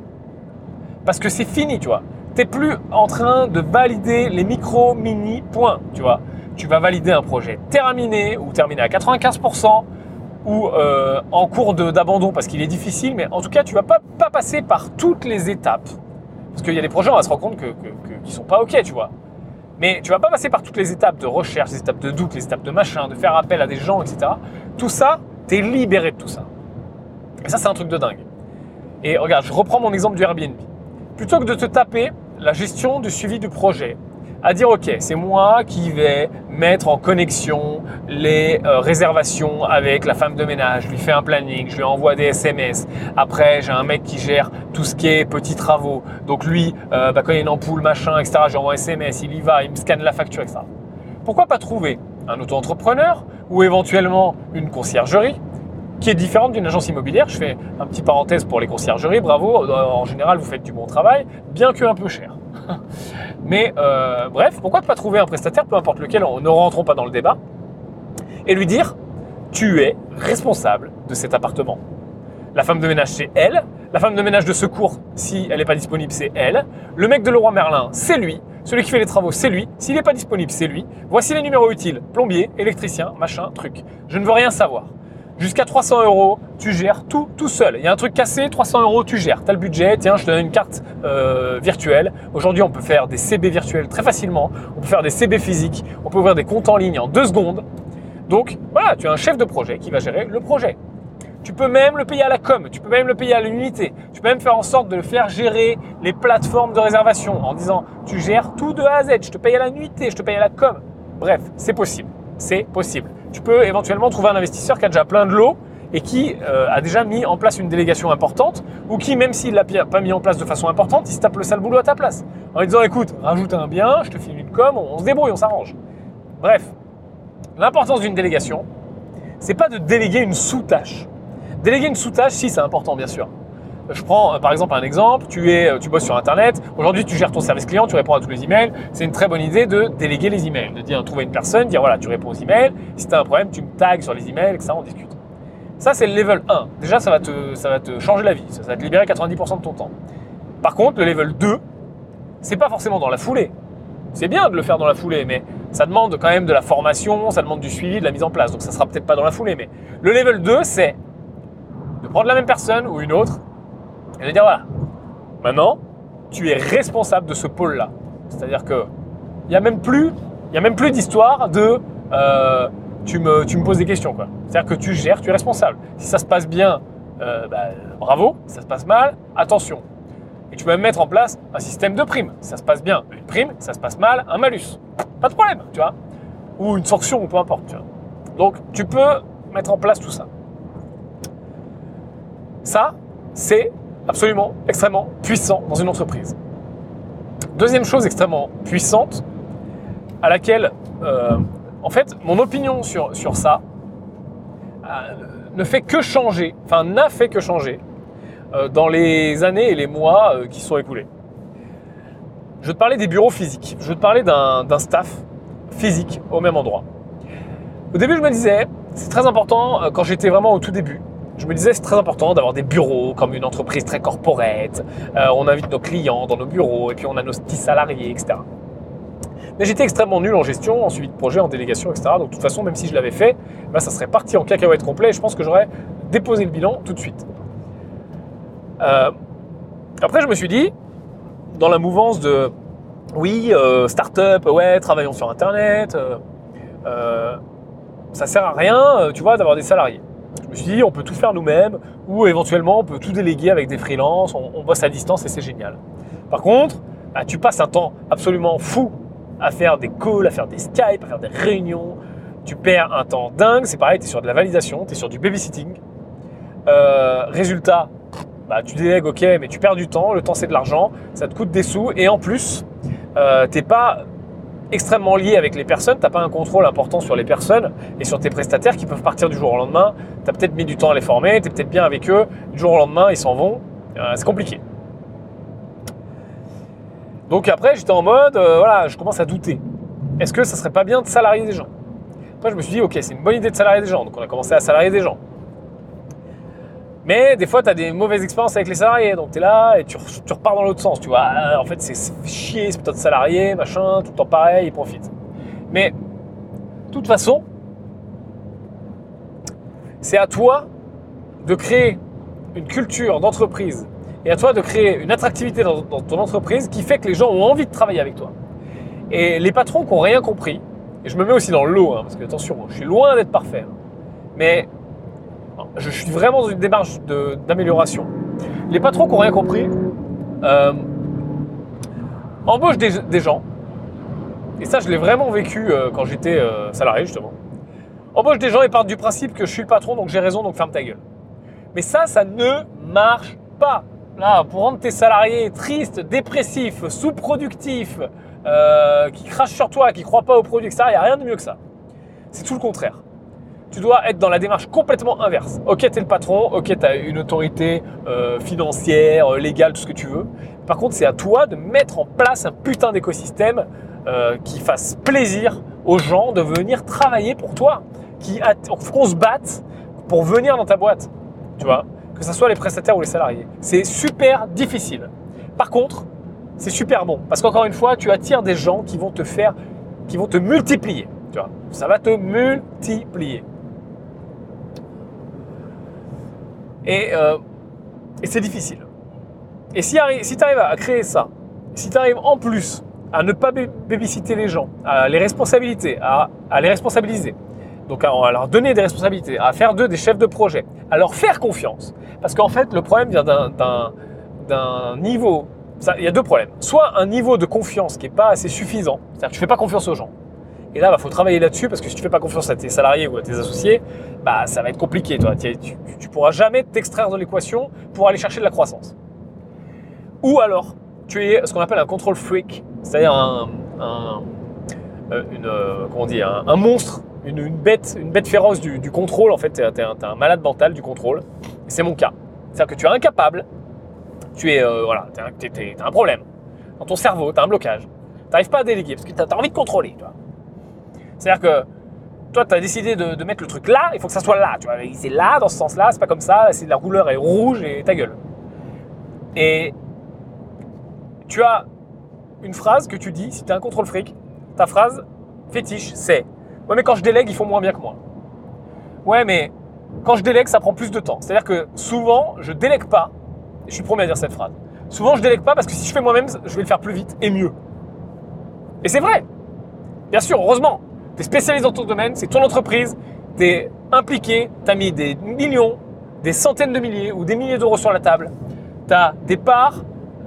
Parce que c'est fini, tu vois. Tu n'es plus en train de valider les micro, mini points, tu vois. Tu vas valider un projet terminé ou terminé à 95% ou euh, en cours d'abandon parce qu'il est difficile, mais en tout cas, tu vas pas, pas passer par toutes les étapes. Parce qu'il y a des projets, on va se rendre compte qu'ils que, sont pas OK, tu vois. Mais tu vas pas passer par toutes les étapes de recherche, les étapes de doute, les étapes de machin, de faire appel à des gens, etc. Tout ça, tu es libéré de tout ça. Et ça, c'est un truc de dingue. Et regarde, je reprends mon exemple du Airbnb. Plutôt que de te taper la gestion du suivi du projet, à dire ok, c'est moi qui vais mettre en connexion les euh, réservations avec la femme de ménage, je lui fais un planning, je lui envoie des SMS. Après, j'ai un mec qui gère tout ce qui est petits travaux. Donc lui, euh, bah, quand il y a une ampoule, machin, etc., j'envoie un SMS, il y va, il me scanne la facture, etc. Pourquoi pas trouver un auto-entrepreneur ou éventuellement une conciergerie qui est différente d'une agence immobilière. Je fais un petit parenthèse pour les conciergeries, bravo, en général vous faites du bon travail, bien que un peu cher. Mais euh, bref, pourquoi ne pas trouver un prestataire, peu importe lequel, ne rentrons pas dans le débat, et lui dire, tu es responsable de cet appartement. La femme de ménage, c'est elle. La femme de ménage de secours, si elle n'est pas disponible, c'est elle. Le mec de Leroy Merlin, c'est lui. Celui qui fait les travaux, c'est lui. S'il n'est pas disponible, c'est lui. Voici les numéros utiles. Plombier, électricien, machin, truc. Je ne veux rien savoir. Jusqu'à 300 euros, tu gères tout tout seul. Il y a un truc cassé, 300 euros, tu gères. Tu as le budget, tiens, je te donne une carte euh, virtuelle. Aujourd'hui, on peut faire des CB virtuels très facilement. On peut faire des CB physiques. On peut ouvrir des comptes en ligne en deux secondes. Donc voilà, tu as un chef de projet qui va gérer le projet. Tu peux même le payer à la com, tu peux même le payer à l'unité. Tu peux même faire en sorte de le faire gérer les plateformes de réservation en disant tu gères tout de A à Z, je te paye à la nuitée, je te paye à la com. Bref, c'est possible. C'est possible tu peux éventuellement trouver un investisseur qui a déjà plein de lots et qui euh, a déjà mis en place une délégation importante, ou qui, même s'il ne l'a pas mis en place de façon importante, il se tape le sale boulot à ta place. En lui disant, écoute, rajoute un bien, je te file une com, on, se débrouille, on s'arrange. Bref, l'importance d'une délégation, c'est pas de déléguer une sous-tâche. Déléguer une sous-tâche, si, c'est important, bien sûr. Je prends euh, par exemple un exemple, tu, es, euh, tu bosses sur Internet, aujourd'hui tu gères ton service client, tu réponds à tous les emails, c'est une très bonne idée de déléguer les emails, de dire trouver une personne, dire voilà, tu réponds aux emails, si tu as un problème, tu me tags sur les emails, ça on discute. Ça c'est le level 1. Déjà ça va te, ça va te changer la vie, ça, va te libérer 90% de ton temps. Par contre, le level 2, c'est pas forcément dans la foulée. C'est bien de le faire dans la foulée, mais ça demande quand même de la formation, ça demande du suivi, de la mise en place. Donc ça sera peut-être pas dans la foulée, mais le level 2, c'est de prendre la même personne ou une autre et de dire voilà, maintenant, tu es responsable de ce pôle-là. C'est-à-dire que il n'y a même plus, plus d'histoire de euh, tu, me, tu me poses des questions. C'est-à-dire que tu gères, tu es responsable. Si ça se passe bien, euh, bah, bravo. Si ça se passe mal, attention. Et tu peux même mettre en place un système de primes. Si ça se passe bien, une prime. Si ça se passe mal, un malus. Pas de problème, tu vois. Ou une sanction, ou peu importe. Tu vois. Donc, tu peux mettre en place tout ça. Ça, c'est absolument extrêmement puissant dans une entreprise. Deuxième chose extrêmement puissante, à laquelle, euh, en fait, mon opinion sur, sur ça euh, ne fait que changer, enfin n'a fait que changer euh, dans les années et les mois qui sont écoulés. Je vais te parler des bureaux physiques, je vais te parler d'un staff physique au même endroit. Au début, je me disais, c'est très important quand j'étais vraiment au tout début, je me disais c'est très important d'avoir des bureaux comme une entreprise très corporate. Euh, on invite nos clients dans nos bureaux et puis on a nos petits salariés, etc. Mais j'étais extrêmement nul en gestion, en suivi de projet, en délégation, etc. Donc de toute façon, même si je l'avais fait, ben, ça serait parti en cacahuète complet et je pense que j'aurais déposé le bilan tout de suite. Euh, après, je me suis dit, dans la mouvance de oui, euh, start-up, ouais, travaillons sur Internet, ça sert à rien, tu vois, d'avoir des salariés. Je me suis dit, on peut tout faire nous-mêmes, ou éventuellement, on peut tout déléguer avec des freelances, on, bosse à distance et c'est génial. Par contre, bah, tu passes un temps absolument fou à faire des calls, à faire des Skype, à faire des réunions. Tu perds un temps dingue, c'est pareil, tu es sur de la validation, tu es sur du babysitting. Euh, résultat, bah, tu délègues, ok, mais tu perds du temps, le temps c'est de l'argent, ça te coûte des sous, et en plus, euh, t'es pas extrêmement lié avec les personnes, tu n'as pas un contrôle important sur les personnes et sur tes prestataires qui peuvent partir du jour au lendemain. Tu as peut-être mis du temps à les former, tu es peut-être bien avec eux, du jour au lendemain, ils s'en vont. Euh, c'est compliqué. Donc après, j'étais en mode, euh, voilà, je commence à douter. Est-ce que ça serait pas bien de salarier des gens? Après, je me suis dit, ok, c'est une bonne idée de salarier des gens. Donc on a commencé à salarier des gens. Mais des fois, tu as des mauvaises expériences avec les salariés, donc tu es là et tu, repars dans l'autre sens, tu vois. Ah, en fait, c'est chier ce putain de salarié, machin, tout le temps pareil, il profite. Mais, de toute façon, c'est à toi de créer une culture d'entreprise et à toi de créer une attractivité dans, ton entreprise qui fait que les gens ont envie de travailler avec toi. Et les patrons qui n'ont rien compris, et je me mets aussi dans le lot, hein, parce que attention, je suis loin d'être parfait, hein, mais je suis vraiment dans une démarche d'amélioration. Les patrons qui n'ont rien compris euh, embauchent des, gens, et ça je l'ai vraiment vécu euh, quand j'étais euh, salarié justement, embauchent des gens et partent du principe que je suis le patron, donc j'ai raison, donc ferme ta gueule. Mais ça, ça ne marche pas. Là, pour rendre tes salariés tristes, dépressifs, sous-productifs, qui crachent sur toi, qui ne croient pas au produit, etc., il n'y a rien de mieux que ça. C'est tout le contraire. Tu dois être dans la démarche complètement inverse. Ok, tu es le patron, ok, tu as une autorité euh, financière, euh, légale, tout ce que tu veux. Par contre, c'est à toi de mettre en place un putain d'écosystème qui fasse plaisir aux gens de venir travailler pour toi. Qui, qu'on se batte pour venir dans ta boîte. Tu vois que ce soit les prestataires ou les salariés. C'est super difficile. Par contre, c'est super bon parce qu'encore une fois, tu attires des gens qui vont te faire, qui vont te multiplier. Ça va te multiplier. Et, euh, c'est difficile. Et si, si tu arrives à créer ça, si tu arrives en plus à ne pas babysiter les gens, à les responsabiliser, à, à les responsabiliser, donc à leur donner des responsabilités, à faire d'eux des chefs de projet, à leur faire confiance. Parce qu'en fait, le problème vient d'un niveau. il y a deux problèmes. Soit un niveau de confiance qui n'est pas assez suffisant, c'est-à-dire que tu ne fais pas confiance aux gens. Et là, il bah, faut travailler là-dessus parce que si tu ne fais pas confiance à tes salariés ou à tes associés, bah, ça va être compliqué. Toi. Tu ne pourras jamais t'extraire de l'équation pour aller chercher de la croissance. Ou alors, tu es ce qu'on appelle un control freak, c'est-à-dire un, euh, euh, comment dire, un monstre une, bête, une bête féroce du, contrôle. En fait, tu es, un malade mental du contrôle. C'est mon cas. C'est-à-dire que tu es incapable, tu es, euh, voilà, un problème. Dans ton cerveau, tu as un blocage. Tu n'arrives pas à déléguer parce que tu as, envie de contrôler. C'est-à-dire que toi, tu as décidé de, mettre le truc là, il faut que ça soit là. Tu vois, c'est là, dans ce sens-là, c'est pas comme ça. C'est la couleur est rouge et ta gueule. Et tu as une phrase que tu dis, si tu es un contrôle fric, ta phrase fétiche, c'est Ouais, mais quand je délègue, ils font moins bien que moi. Ouais, mais quand je délègue, ça prend plus de temps. C'est-à-dire que souvent, je délègue pas. Et je suis promis à dire cette phrase. Souvent, je délègue pas parce que si je fais moi-même, je vais le faire plus vite et mieux. Et c'est vrai. Bien sûr, heureusement. Tu es spécialisé dans ton domaine, c'est ton entreprise, tu es impliqué, tu as mis des millions, des centaines de milliers ou des milliers d'euros sur la table. Tu as des parts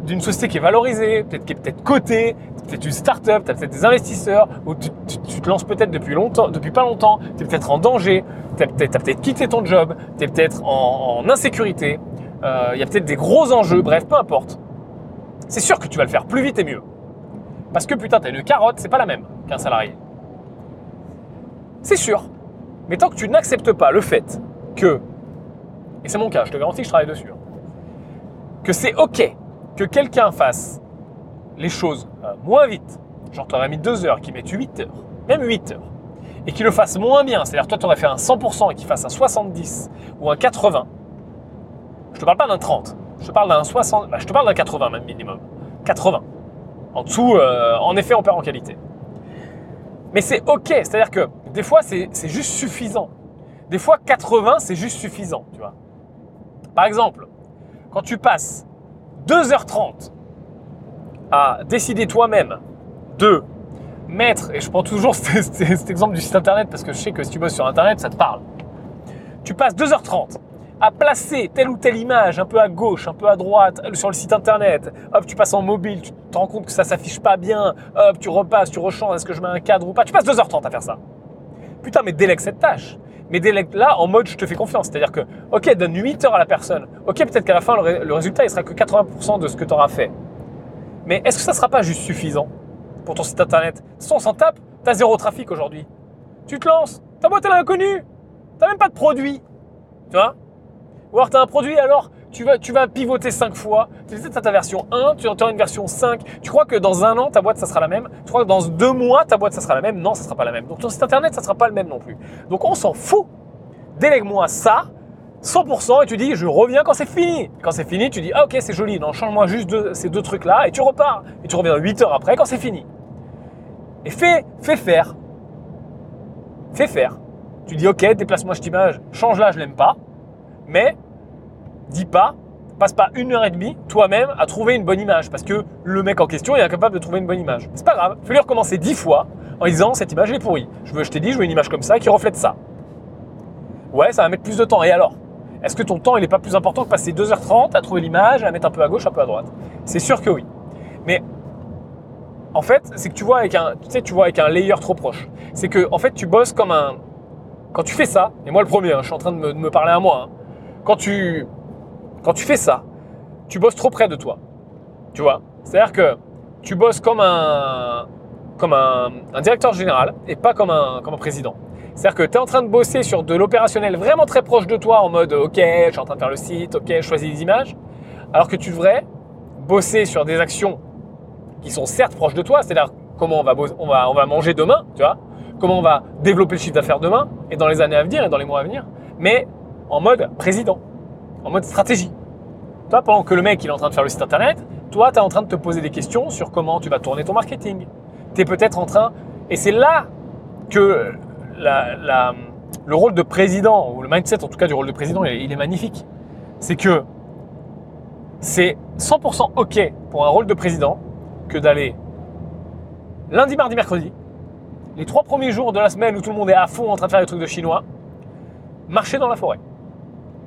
d'une société qui est valorisée, peut-être qui est peut-être cotée, peut-être une start-up, tu as peut-être des investisseurs, ou tu, te lances peut-être depuis longtemps, depuis pas longtemps, tu es peut-être en danger, tu as peut-être quitté ton job, tu es peut-être en, insécurité, euh, il y a peut-être des gros enjeux, bref, peu importe. C'est sûr que tu vas le faire plus vite et mieux. Parce que putain, tu as une carotte, c'est pas la même qu'un salarié. C'est sûr. Mais tant que tu n'acceptes pas le fait que, et c'est mon cas, je te garantis que je travaille dessus, hein, que c'est ok que quelqu'un fasse les choses euh, moins vite, genre tu aurais mis 2 heures, qu'il mette 8 heures, même 8 heures, et qu'il le fasse moins bien, c'est-à-dire toi tu aurais fait un 100% et qu'il fasse un 70 ou un 80, je te parle pas d'un 30, je te parle d'un 60, bah, je te parle d'un 80 même minimum, 80. En dessous, euh, en effet, on perd en qualité. Mais c'est ok, c'est-à-dire que des fois c'est juste suffisant. Des fois 80 c'est juste suffisant, tu vois. Par exemple, quand tu passes 2h30 à décider toi-même de mettre, et je prends toujours cet, exemple du site internet parce que je sais que si tu bosses sur internet, ça te parle. Tu passes 2h30 à placer telle ou telle image un peu à gauche, un peu à droite sur le site internet. Hop, tu passes en mobile, tu te rends compte que ça s'affiche pas bien. Hop, tu repasses, tu rechanges, est-ce que je mets un cadre ou pas? Tu passes 2h30 à faire ça. Putain, mais délègue cette tâche. Mais délègue là en mode je te fais confiance. C'est-à-dire que, ok, donne 8 heures à la personne. Ok, peut-être qu'à la fin, le, résultat, il sera que 80% de ce que tu auras fait. Mais est-ce que ça ne sera pas juste suffisant pour ton site internet? Si on s'en tape, tu as zéro trafic aujourd'hui. Tu te lances, ta boîte elle est inconnue. Tu même pas de produit. Tu vois? Ou alors tu as un produit, alors tu vas, tu vas pivoter 5 fois. Tu as ta version 1, tu auras une version 5. Tu crois que dans un an, ta boîte, ça sera la même? Tu crois que dans deux mois, ta boîte, ça sera la même? Non, ça sera pas la même. Donc ton site internet, ça sera pas le même non plus. Donc on s'en fout. Délègue-moi ça. 100% et tu dis je reviens quand c'est fini. Quand c'est fini, tu dis ah ok c'est joli, non change-moi juste ces deux trucs là et tu repars. Et tu reviens 8 heures après quand c'est fini. Et fais, fais faire. Fais faire. Tu dis ok, déplace-moi cette image, change là, je l'aime pas. Mais dis pas, passe pas une heure et demie toi-même à trouver une bonne image parce que le mec en question est incapable de trouver une bonne image. C'est pas grave, fais-lui recommencer 10 fois en disant cette image est pourrie. Je, veux, je t'ai dit, je veux une image comme ça qui reflète ça. Ouais, ça va mettre plus de temps. Et alors? Est-ce que ton temps, il n'est pas plus important que passer 2h30 à trouver l'image, à mettre un peu à gauche, un peu à droite? C'est sûr que oui. Mais en fait, c'est que tu vois avec un, tu sais, tu vois avec un layer trop proche. C'est que en fait, tu bosses comme un. Quand tu fais ça, et moi le premier, hein, je suis en train de me, parler à moi. Hein. quand tu, quand tu fais ça, tu bosses trop près de toi. Tu vois? C'est-à-dire que tu bosses comme un, directeur général et pas comme un, comme président. C'est-à-dire que tu es en train de bosser sur de l'opérationnel vraiment très proche de toi en mode OK, je suis en train de faire le site, OK, je choisis des images, alors que tu devrais bosser sur des actions qui sont certes proches de toi, c'est-à-dire comment on va, on, va, on va manger demain, tu vois, comment on va développer le chiffre d'affaires demain et dans les années à venir et dans les mois à venir, mais en mode président, en mode stratégie. Toi, pendant que le mec il est en train de faire le site internet, toi, tu es en train de te poser des questions sur comment tu vas tourner ton marketing. Tu es peut-être en train, et c'est là que le rôle de président, ou le mindset en tout cas du rôle de président, il, est magnifique. C'est que c'est 100% OK pour un rôle de président que d'aller lundi, mardi, mercredi, les trois premiers jours de la semaine où tout le monde est à fond en train de faire des trucs de chinois, marcher dans la forêt.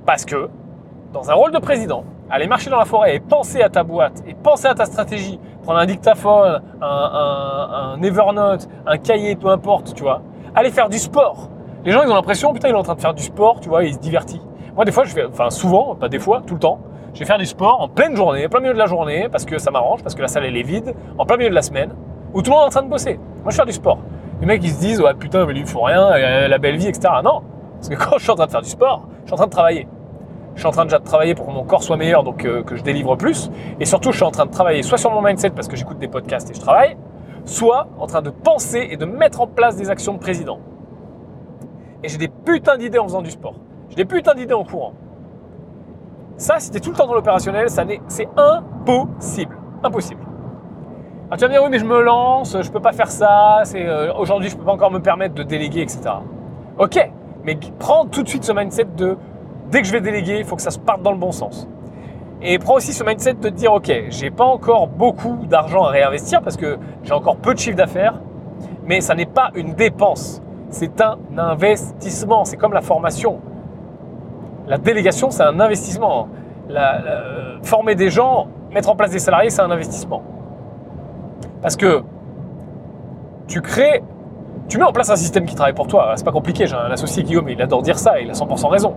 Parce que dans un rôle de président, aller marcher dans la forêt et penser à ta boîte et penser à ta stratégie, prendre un dictaphone, un, Evernote, un cahier, peu importe, tu vois, aller faire du sport. Les gens, ils ont l'impression, putain, il est en train de faire du sport, tu vois, il se divertit. Moi, des fois, je fais, enfin, souvent, pas des fois, tout le temps, je vais faire du sport en pleine journée, en plein milieu de la journée, parce que ça m'arrange, parce que la salle, elle est vide, en plein milieu de la semaine, où tout le monde est en train de bosser. Moi, je fais du sport. Les mecs, ils se disent, ouais, putain, mais lui, il faut rien, la belle vie, etc. Non. Parce que quand je suis en train de faire du sport, je suis en train de travailler. Je suis en train déjà de travailler pour que mon corps soit meilleur, donc euh, que je délivre plus. Et surtout, je suis en train de travailler soit sur mon mindset parce que j'écoute des podcasts et je travaille, soit en train de penser et de mettre en place des actions de président. Et j'ai des putains d'idées en faisant du sport. J'ai des putains d'idées en courant. Ça, si tu es tout le temps dans l'opérationnel, c'est impossible. Impossible. Alors tu vas me dire, oui, mais je me lance, je peux pas faire ça, euh, aujourd'hui, je peux pas encore me permettre de déléguer, etc. Ok, mais prends tout de suite ce mindset de dès que je vais déléguer, il faut que ça se parte dans le bon sens. Et prends aussi ce mindset de te dire, ok, j'ai pas encore beaucoup d'argent à réinvestir parce que j'ai encore peu de chiffre d'affaires, mais ça n'est pas une dépense c'est un investissement. C'est comme la formation. La délégation, c'est un investissement. former des gens, mettre en place des salariés, c'est un investissement. Parce que tu crées, tu mets en place un système qui travaille pour toi. C'est pas compliqué. J'ai un associé Guillaume, il adore dire ça, il a 100% raison.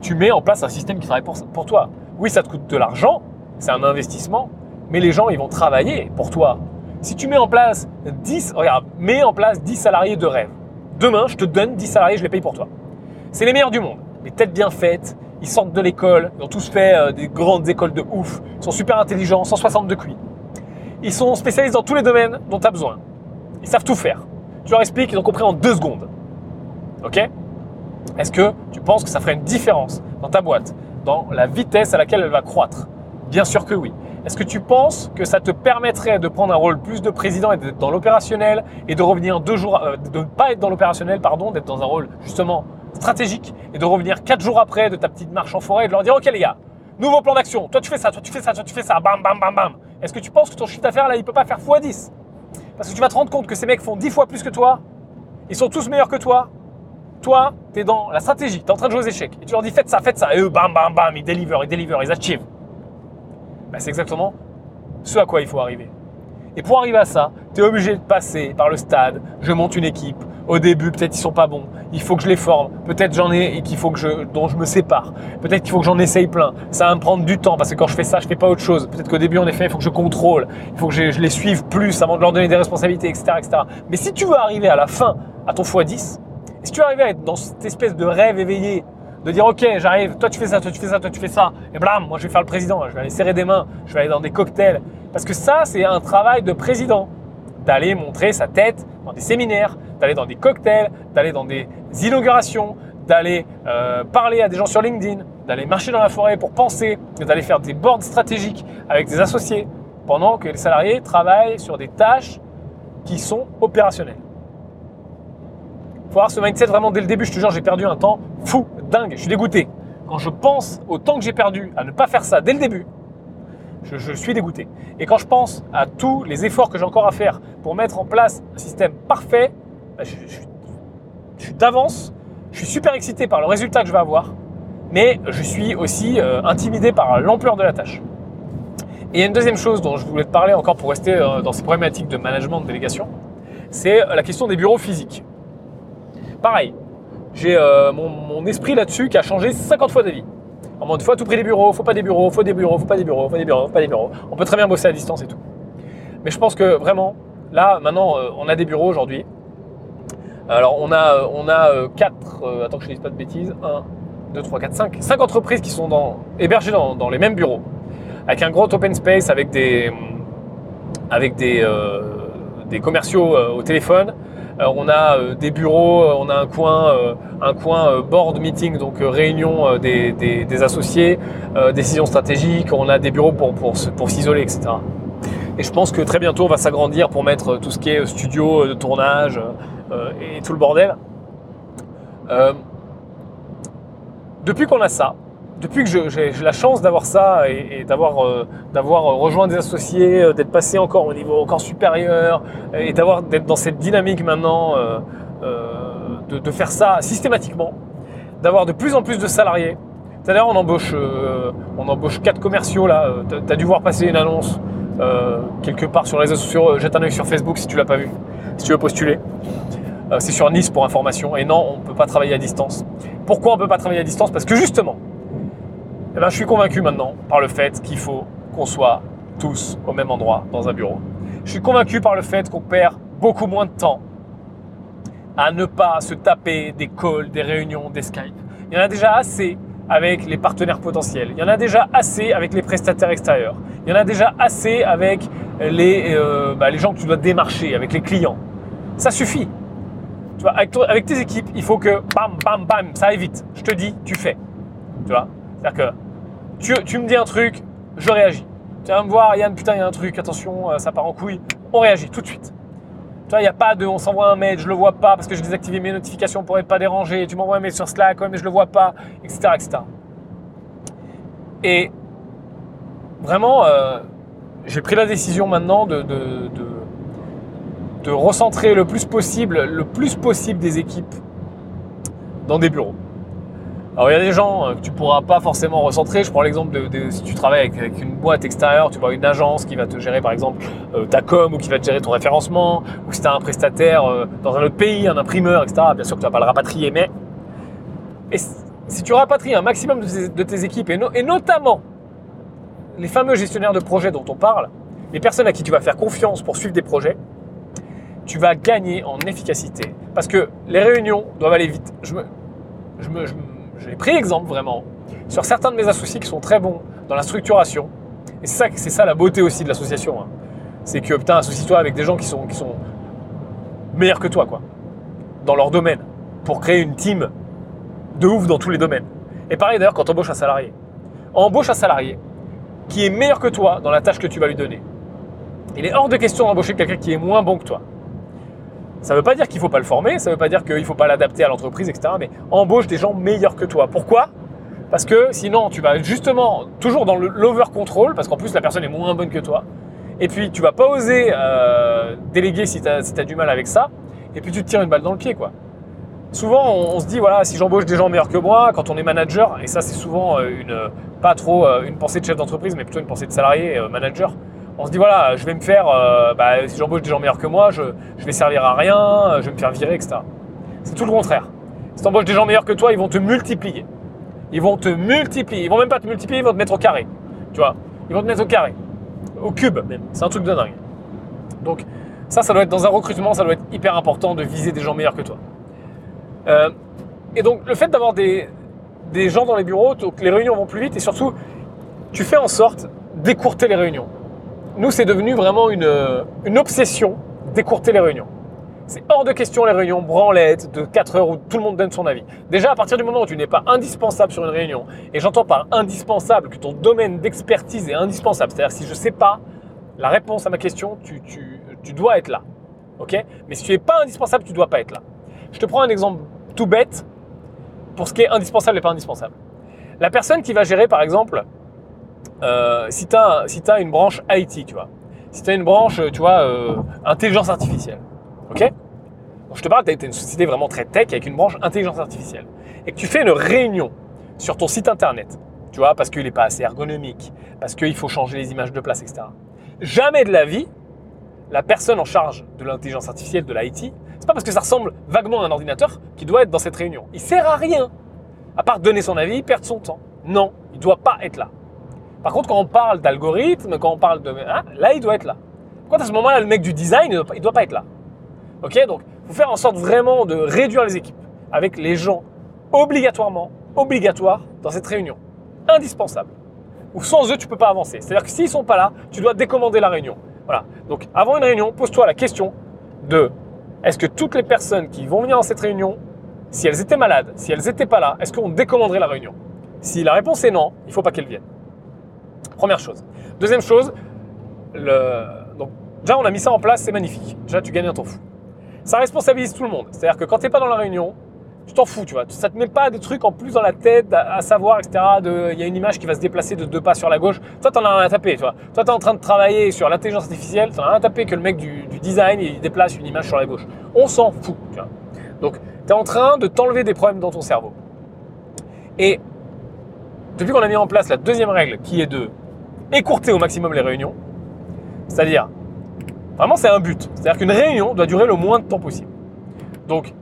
Tu mets en place un système qui travaille pour, toi. Oui, ça te coûte de l'argent, c'est un investissement, mais les gens, ils vont travailler pour toi. Si tu mets en place 10, regarde, mets en place 10 salariés de rêve. Demain, je te donne 10 salariés, je les paye pour toi. C'est les meilleurs du monde. Les têtes bien faites, ils sortent de l'école, ils ont tous fait euh, des grandes écoles de ouf, ils sont super intelligents, 162 QI. Ils sont spécialistes dans tous les domaines dont tu as besoin. Ils savent tout faire. Tu leur expliques, ils ont compris en deux secondes. Ok? Est-ce que tu penses que ça ferait une différence dans ta boîte, dans la vitesse à laquelle elle va croître? Bien sûr que oui. Est-ce que tu penses que ça te permettrait de prendre un rôle plus de président et d'être dans l'opérationnel et de revenir deux jours, euh, de ne pas être dans l'opérationnel, pardon, d'être dans un rôle justement stratégique et de revenir quatre jours après de ta petite marche en forêt et de leur dire ok les gars, nouveau plan d'action, toi tu fais ça, toi tu fais ça, toi tu fais ça, bam bam bam bam. Est-ce que tu penses que ton chiffre d'affaires là il peut pas faire x10 Parce que tu vas te rendre compte que ces mecs font 10 fois plus que toi, ils sont tous meilleurs que toi. Toi, tu es dans la stratégie, tu es en train de jouer aux échecs et tu leur dis faites ça, faites ça et eux bam bam bam, ils deliver, ils deliver, ils achievent. Bah, c'est exactement ce à quoi il faut arriver. Et pour arriver à ça, tu es obligé de passer par le stade. Je monte une équipe. Au début, peut-être ils sont pas bons. Il faut que je les forme. Peut-être j'en ai et qu'il faut que je, dont je me sépare. Peut-être qu'il faut que j'en essaye plein. Ça va me prendre du temps parce que quand je fais ça, je fais pas autre chose. Peut-être qu'au début, en effet, il faut que je contrôle. Il faut que je, les suive plus avant de leur donner des responsabilités, etc., etc. Mais si tu veux arriver à la fin à ton x10, si tu veux arriver à être dans cette espèce de rêve éveillé de dire ok j'arrive, toi tu fais ça, toi tu fais ça, toi tu fais ça, et blam, moi je vais faire le président, je vais aller serrer des mains, je vais aller dans des cocktails. Parce que ça c'est un travail de président, d'aller montrer sa tête dans des séminaires, d'aller dans des cocktails, d'aller dans des inaugurations, d'aller euh, parler à des gens sur LinkedIn, d'aller marcher dans la forêt pour penser, d'aller faire des boards stratégiques avec des associés, pendant que les salariés travaillent sur des tâches qui sont opérationnelles. Avoir ce mindset vraiment dès le début. Je te jure, j'ai perdu un temps fou, dingue. Je suis dégoûté. Quand je pense au temps que j'ai perdu à ne pas faire ça dès le début, je, suis dégoûté. Et quand je pense à tous les efforts que j'ai encore à faire pour mettre en place un système parfait, bah, je, suis d'avance, je suis super excité par le résultat que je vais avoir, mais je suis aussi euh, intimidé par l'ampleur de la tâche. Et il y a une deuxième chose dont je voulais te parler encore pour rester euh, dans ces problématiques de management de délégation, c'est la question des bureaux physiques. Pareil, j'ai euh, mon, esprit là-dessus qui a changé 50 fois d'avis. En mode, faut à tout prix des bureaux, faut pas des bureaux, faut des bureaux, faut pas des bureaux, faut des bureaux, faut pas des bureaux. On peut très bien bosser à distance et tout. Mais je pense que vraiment, là, maintenant, euh, on a des bureaux aujourd'hui. Alors, on a, euh, on a 4, euh, attends que je ne dise pas de bêtises, 1, 2, 3, 4, 5, 5 entreprises qui sont hébergées dans, les mêmes bureaux, avec un gros open space, avec des, avec des, des commerciaux au téléphone, on a euh, des bureaux, euh, on a un coin, board meeting, donc réunion des, associés, décisions stratégiques, on a des bureaux pour, pour, s'isoler, etc. Et je pense que très bientôt, on va s'agrandir pour mettre tout ce qui est studio de tournage et tout le bordel. depuis qu'on a ça, depuis que j'ai la chance d'avoir ça et, d'avoir euh, d'avoir rejoint des associés, euh, d'être passé encore au niveau encore supérieur et d'avoir d'être dans cette dynamique maintenant euh, de, faire ça systématiquement, d'avoir de plus en plus de salariés. Tout à l'heure, on embauche on embauche quatre commerciaux là. Tu as dû voir passer une annonce quelque part sur les réseaux sociaux. Jette un œil sur Facebook si tu l'as pas vu, si tu veux postuler. C'est sur Nice pour information. Et non, on ne peut pas travailler à distance. Pourquoi on ne peut pas travailler à distance? Parce que justement, eh ben, je suis convaincu maintenant par le fait qu'il faut qu'on soit tous au même endroit dans un bureau. Je suis convaincu par le fait qu'on perd beaucoup moins de temps à ne pas se taper des calls, des réunions, des Skype. Il y en a déjà assez avec les partenaires potentiels. Il y en a déjà assez avec les prestataires extérieurs. Il y en a déjà assez avec les, euh, bah, les gens que tu dois démarcher, avec les clients. Ça suffit. Tu vois, avec, avec, tes équipes, il faut que bam, bam, bam, ça aille vite. Je te dis, tu fais. Tu vois? C'est-à-dire que tu, me dis un truc, je réagis. Tu vas me voir, Yann, putain, il y a un truc, attention, euh, ça part en couille. On réagit tout de suite. Tu vois, il n'y a pas de on s'envoie un mail, je le vois pas parce que j'ai désactivé mes notifications pour être pas dérangé. Tu m'envoies un mail sur Slack, mais je le vois pas, etc. etc. Et vraiment, euh, j'ai pris la décision maintenant de, de, de recentrer le plus possible, le plus possible des équipes dans des bureaux. Alors il y a des gens euh, que tu pourras pas forcément recentrer. Je prends l'exemple de, si tu travailles avec, une boîte extérieure, tu vois une agence qui va te gérer par exemple euh, ta com ou qui va te gérer ton référencement, ou si tu as un prestataire euh, dans un autre pays, un imprimeur, etc. Bien sûr que tu vas pas le rapatrier, mais et si tu rapatries un maximum de tes, équipes et, notamment les fameux gestionnaires de projets dont on parle, les personnes à qui tu vas faire confiance pour suivre des projets, tu vas gagner en efficacité. Parce que les réunions doivent aller vite. Je me j'ai pris exemple vraiment sur certains de mes associés qui sont très bons dans la structuration. Et c'est ça, la beauté aussi de l'association. Hein. C'est que putain, associe-toi avec des gens qui sont, meilleurs que toi, quoi, dans leur domaine, pour créer une team de ouf dans tous les domaines. Et pareil d'ailleurs quand embauches un salarié. Embauche un salarié qui est meilleur que toi dans la tâche que tu vas lui donner. Il est hors de question d'embaucher quelqu'un qui est moins bon que toi. Ça ne veut pas dire qu'il ne faut pas le former, ça ne veut pas dire qu'il ne faut pas l'adapter à l'entreprise, etc. Mais embauche des gens meilleurs que toi. Pourquoi? Parce que sinon, tu vas justement toujours dans l'over-control, parce qu'en plus, la personne est moins bonne que toi. Et puis, tu vas pas oser euh, déléguer si tu as, du mal avec ça. Et puis, tu te tires une balle dans le pied, quoi. Souvent, on, se dit, voilà, si j'embauche des gens meilleurs que moi, quand on est manager, et ça, c'est souvent euh, une, pas trop euh, une pensée de chef d'entreprise, mais plutôt une pensée de salarié, manager, on se dit voilà, je vais me faire, euh, bah, si j'embauche des gens meilleurs que moi, je, je vais servir à rien, euh, je vais me faire virer, etc. C'est tout le contraire. Si tu embauches des gens meilleurs que toi, ils vont te multiplier. Ils vont te multiplier. Ils vont même pas te multiplier, ils vont te mettre au carré. Tu vois? Ils vont te mettre au carré. Au cube même. C'est un truc de dingue. Donc ça, ça doit être dans un recrutement, ça doit être hyper important de viser des gens meilleurs que toi. Euh, et donc le fait d'avoir des, gens dans les bureaux, les réunions vont plus vite et surtout, tu fais en sorte d'écourter les réunions nous, c'est devenu vraiment une, obsession d'écourter les réunions. C'est hors de question les réunions branlettes de 4 heures où tout le monde donne son avis. Déjà, à partir du moment où tu n'es pas indispensable sur une réunion, et j'entends par indispensable que ton domaine d'expertise est indispensable, c'est-à-dire si je ne sais pas la réponse à ma question, tu, tu dois être là. ok? Mais si tu n'es pas indispensable, tu ne dois pas être là. Je te prends un exemple tout bête pour ce qui est indispensable et pas indispensable. La personne qui va gérer, par exemple, euh, si tu as, si une branche IT, tu vois, si tu as une branche, tu vois, euh, intelligence artificielle, ok? Je te parle, tu as une société vraiment très tech avec une branche intelligence artificielle, et que tu fais une réunion sur ton site internet, tu vois, parce qu'il n'est pas assez ergonomique, parce qu'il faut changer les images de place, etc. Jamais de la vie, la personne en charge de l'intelligence artificielle, de l'IT, c'est pas parce que ça ressemble vaguement à un ordinateur qui doit être dans cette réunion. Il sert à rien, à part donner son avis, perdre son temps. Non, il doit pas être là. Par contre, quand on parle d'algorithme, quand on parle de... Hein, là, il doit être là. Quand à ce moment-là, le mec du design, il ne doit, pas être là. Ok Donc, il faut faire en sorte vraiment de réduire les équipes avec les gens obligatoirement, obligatoires dans cette réunion. Indispensable. Ou sans eux, tu ne peux pas avancer. C'est-à-dire que s'ils ne sont pas là, tu dois décommander la réunion. Voilà. Donc, avant une réunion, pose-toi la question de est-ce que toutes les personnes qui vont venir dans cette réunion, si elles étaient malades, si elles n'étaient pas là, est-ce qu'on décommanderait la réunion? Si la réponse est non, il ne faut pas qu'elles viennent. Première chose. Deuxième chose, donc, déjà on a mis ça en place, c'est magnifique. Déjà tu gagnes un temps fou. Ça responsabilise tout le monde. C'est-à-dire que quand tu n'es pas dans la réunion, tu t'en fous, tu vois. Ça te met pas des trucs en plus dans la tête à, savoir, etc. Il y a une image qui va se déplacer de deux pas sur la gauche. Toi, tu en as rien à taper, tu vois. Toi, tu es en train de travailler sur l'intelligence artificielle, tu en as rien à taper que le mec du, design, il déplace une image sur la gauche. On s'en fout, tu vois. Donc, tu es en train de t'enlever des problèmes dans ton cerveau. Et depuis qu'on a mis en place la deuxième règle, qui est de écourter au maximum les réunions, c'est-à-dire, vraiment, c'est un but. C'est-à-dire qu'une réunion doit durer le moins de temps possible. Donc,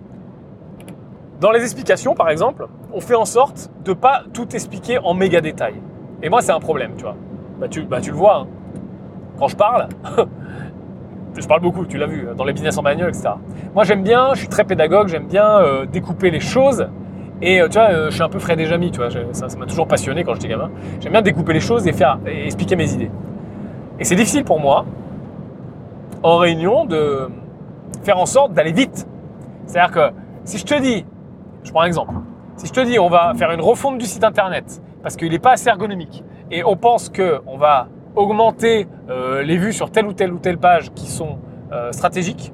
dans les explications, par exemple, on fait en sorte de ne pas tout expliquer en méga détail. Et moi, c'est un problème, tu vois. Bah, tu, bah, tu le vois. Hein. Quand je parle, je parle beaucoup, tu l'as vu, dans les business en bagnole, etc. Moi, j'aime bien, je suis très pédagogue, j'aime bien euh, découper les choses. Et euh, tu vois, euh, je suis un peu Fred et Jamy, tu vois, ça m'a toujours passionné quand j'étais gamin. J'aime bien découper les choses et faire expliquer mes idées. Et c'est difficile pour moi, en réunion, de faire en sorte d'aller vite. C'est-à-dire que si je te dis, je prends un exemple. Si je te dis on va faire une refonte du site internet parce qu'il n'est pas assez ergonomique et on pense qu'on va augmenter euh, les vues sur telle ou telle ou telle page qui sont stratégiques,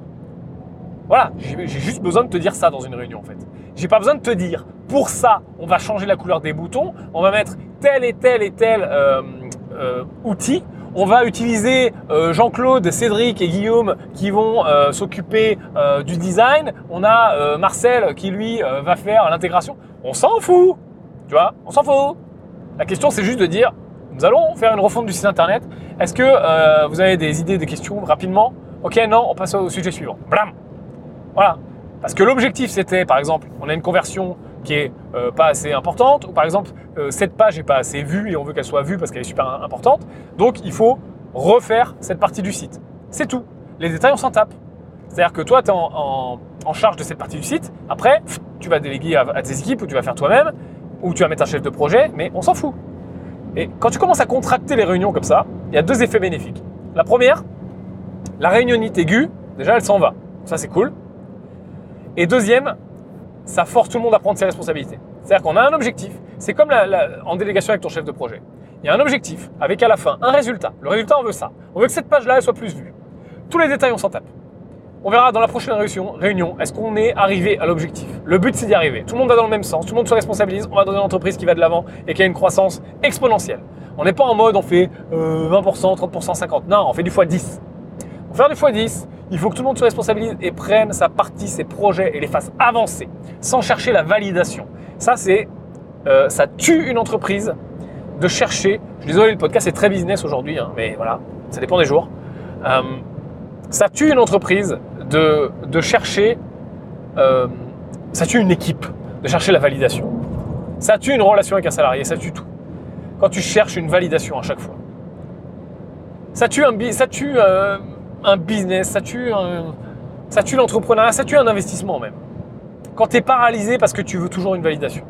voilà, j'ai juste besoin de te dire ça dans une réunion en fait. J'ai pas besoin de te dire pour ça on va changer la couleur des boutons, on va mettre tel et tel et tel euh, outil on va utiliser euh, Jean-Claude, Cédric et Guillaume qui vont euh, s'occuper euh, du design. On a Marcel qui lui va faire l'intégration. On s'en fout, tu vois, on s'en fout. La question c'est juste de dire, nous allons faire une refonte du site internet. Est-ce que vous avez des idées, des questions rapidement? Ok, non, on passe au sujet suivant. Blam Voilà. Parce que l'objectif c'était, par exemple, on a une conversion qui est euh, pas assez importante, ou par exemple euh, cette page n'est pas assez vue et on veut qu'elle soit vue parce qu'elle est super importante, donc il faut refaire cette partie du site. C'est tout. Les détails, on s'en tape. C'est-à-dire que toi, tu es en, charge de cette partie du site, après, tu vas déléguer à, tes équipes ou tu vas faire toi-même, ou tu vas mettre un chef de projet, mais on s'en fout. Et quand tu commences à contracter les réunions comme ça, il y a deux effets bénéfiques. La première, la réunionnite aiguë, déjà elle s'en va. Ça c'est cool. Et deuxième, ça force tout le monde à prendre ses responsabilités. C'est-à-dire qu'on a un objectif. C'est comme en délégation avec ton chef de projet. Il y a un objectif avec à la fin un résultat. Le résultat, on veut ça. On veut que cette page-là, soit plus vue. Tous les détails, on s'en tape. On verra dans la prochaine réunion, est-ce qu'on est arrivé à l'objectif? Le but, c'est d'y arriver. Tout le monde va dans le même sens, tout le monde se responsabilise. On va dans une entreprise qui va de l'avant et qui a une croissance exponentielle. On n'est pas en mode on fait 20%, 30%, 50%. Non, on fait du x10. Pour faire du x10, il faut que tout le monde se responsabilise et prenne sa partie, ses projets et les fasse avancer sans chercher la validation. Ça, c'est, euh, ça tue une entreprise de chercher. Je suis désolé, le podcast est très business aujourd'hui, hein, mais voilà, ça dépend des jours. Euh, ça tue une entreprise de, de chercher, euh, ça tue une équipe de chercher la validation. Ça tue une relation avec un salarié, ça tue tout. Quand tu cherches une validation à chaque fois. Ça tue, un, ça tue un business, ça tue, ça tue l'entrepreneuriat, ça tue un investissement même. Quand tu es paralysé parce que tu veux toujours une validation,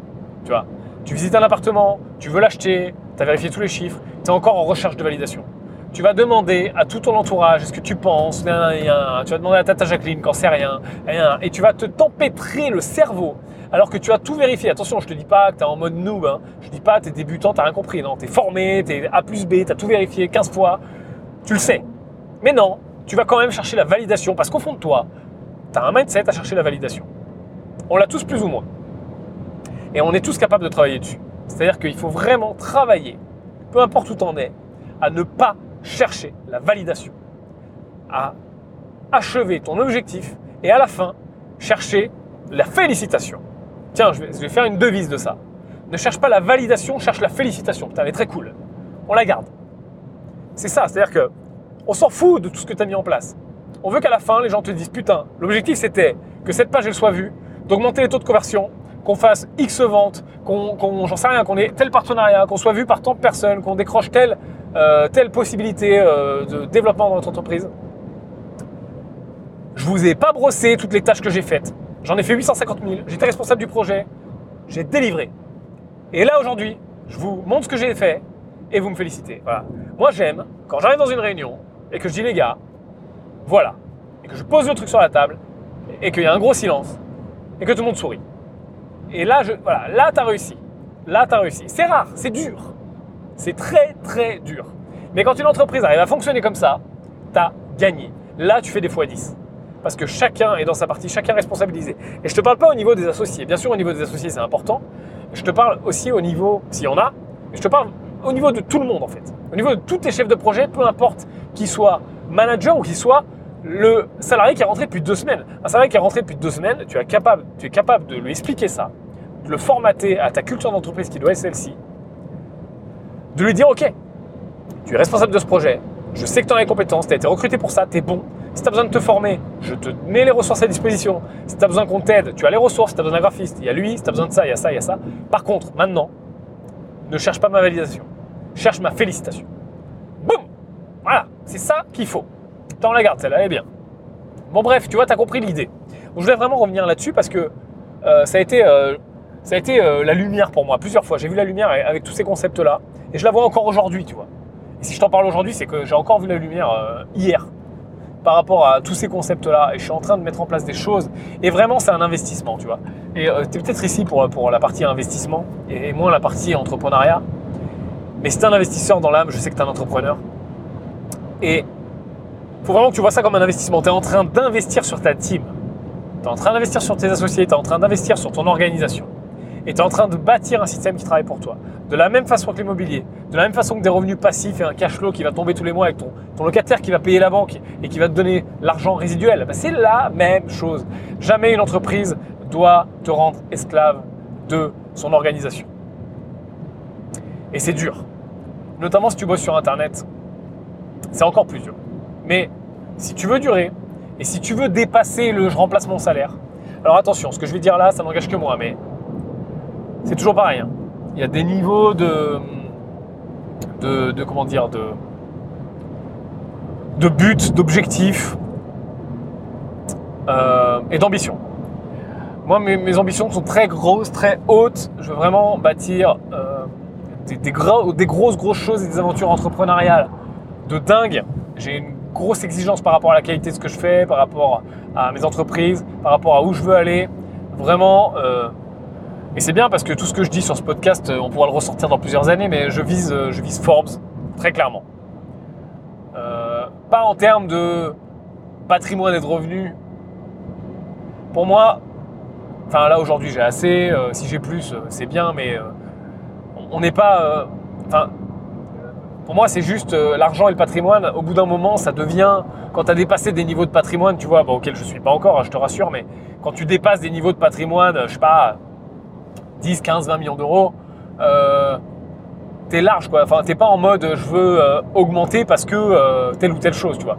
tu vois, tu visites un appartement, tu veux l'acheter, tu as vérifié tous les chiffres, tu es encore en recherche de validation. tu vas demander à tout ton entourage ce que tu penses, tu vas demander à Tata Jacqueline quand c'est rien, et tu vas te tempêtrer le cerveau alors que tu as tout vérifié. Attention, je te dis pas que tu es en mode noob, hein. je te dis pas que tu es débutant, tu rien compris. Non, tu es formé, tu es A plus B, tu as tout vérifié 15 fois, tu le sais. Mais non, tu vas quand même chercher la validation parce qu'au fond de toi, tu as un mindset à chercher la validation. On l'a tous plus ou moins. Et on est tous capables de travailler dessus. C'est-à-dire qu'il faut vraiment travailler, peu importe où tu en es, à ne pas chercher la validation, à achever ton objectif et à la fin, chercher la félicitation. Tiens, je vais, faire une devise de ça. Ne cherche pas la validation, cherche la félicitation. Putain, elle est très cool. On la garde. C'est ça, c'est-à-dire que on s'en fout de tout ce que tu as mis en place. On veut qu'à la fin, les gens te disent Putain, l'objectif c'était que cette page elle soit vue, d'augmenter les taux de conversion, qu'on fasse X ventes, qu'on, j'en sais rien, qu'on ait tel partenariat, qu'on soit vu par tant de personnes, qu'on décroche telle, euh, telle possibilité euh, de développement dans notre entreprise. Je vous ai pas brossé toutes les tâches que j'ai faites. J'en ai fait 850 000, j'étais responsable du projet, j'ai délivré. Et là aujourd'hui, je vous montre ce que j'ai fait et vous me félicitez. Voilà. Moi j'aime quand j'arrive dans une réunion et que je dis les gars, voilà, et que je pose le truc sur la table et qu'il y a un gros silence et que tout le monde sourit. Et là, je, voilà, là t'as réussi. Là t'as réussi. C'est rare, c'est dur. C'est très très dur. Mais quand une entreprise arrive à fonctionner comme ça, t'as gagné. Là tu fais des fois 10 parce que chacun est dans sa partie, chacun responsabilisé. Et je ne te parle pas au niveau des associés. Bien sûr, au niveau des associés, c'est important. Je te parle aussi au niveau, s'il y en a, je te parle au niveau de tout le monde en fait. Au niveau de tous tes chefs de projet, peu importe qu'il soit manager ou qu'il soit le salarié qui est rentré depuis deux semaines. Un salarié qui est rentré depuis deux semaines, tu es capable, de lui expliquer ça, de le formater à ta culture d'entreprise qui doit être celle-ci, de lui dire ok, tu es responsable de ce projet, je sais que tu as les compétences, tu as été recruté pour ça, tu es bon, si tu as besoin de te former, je te mets les ressources à disposition. Si tu as besoin qu'on t'aide, tu as les ressources. Si tu as besoin d'un graphiste, il y a lui. Si tu as besoin de ça, il y a ça, il y a ça. Par contre, maintenant, ne cherche pas ma validation. Cherche ma félicitation. C'est ça qu'il faut. T'en la garde, celle-là, elle est bien. Bon, bref, tu vois, tu as compris l'idée. je voulais vraiment revenir là-dessus parce que euh, ça a été, euh, euh, la lumière pour moi plusieurs fois. J'ai vu la lumière avec tous ces concepts-là et je la vois encore aujourd'hui, tu vois. Et si je t'en parle aujourd'hui, c'est que j'ai encore vu la lumière hier par rapport à tous ces concepts-là et je suis en train de mettre en place des choses. Et vraiment, c'est un investissement, tu vois. Et tu es peut-être ici pour, pour la partie investissement et, moins la partie entrepreneuriat. Mais c'est un investisseur dans l'âme, je sais que tu es un entrepreneur. Et faut vraiment que tu vois ça comme un investissement. Tu es en train d'investir sur ta team. Tu es en train d'investir sur tes associés, tu es en train d'investir sur ton organisation. Et tu es en train de bâtir un système qui travaille pour toi. De la même façon que l'immobilier, de la même façon que des revenus passifs et un cash flow qui va tomber tous les mois avec ton, locataire qui va payer la banque et qui va te donner l'argent résiduel, bah, c'est la même chose. Jamais une entreprise doit te rendre esclave de son organisation. Et c'est dur. Notamment si tu bosses sur Internet, c'est encore plus dur. Mais si tu veux durer et si tu veux dépasser le je remplace mon salaire, alors attention, ce que je vais dire là, ça n'engage que moi, mais c'est toujours pareil. Hein il y a des niveaux de, de, comment dire, de, de buts, d'objectifs euh, et d'ambition. Moi, mes, ambitions sont très grosses, très hautes. Je veux vraiment bâtir euh, des, grosses, grosses choses et des aventures entrepreneuriales de dingue. J'ai une grosse exigence par rapport à la qualité de ce que je fais, par rapport à mes entreprises, par rapport à où je veux aller. Vraiment, euh, et c'est bien parce que tout ce que je dis sur ce podcast, euh, on pourra le ressortir dans plusieurs années, mais je vise, euh, je vise Forbes, très clairement. Pas en termes de patrimoine et de revenus. Pour moi, enfin là aujourd'hui j'ai assez, si j'ai plus, c'est bien, mais on n'est pas. Pour moi, c'est juste l'argent et le patrimoine. Au bout d'un moment, ça devient, quand tu as dépassé des niveaux de patrimoine, tu vois, auquel je ne suis pas encore, hein, je te rassure, mais quand tu dépasses des niveaux de patrimoine, je sais pas, 10, 15, 20 millions d'euros, euh, t'es large quoi. Enfin, t'es pas en mode je veux euh, augmenter parce que euh, telle ou telle chose, tu vois.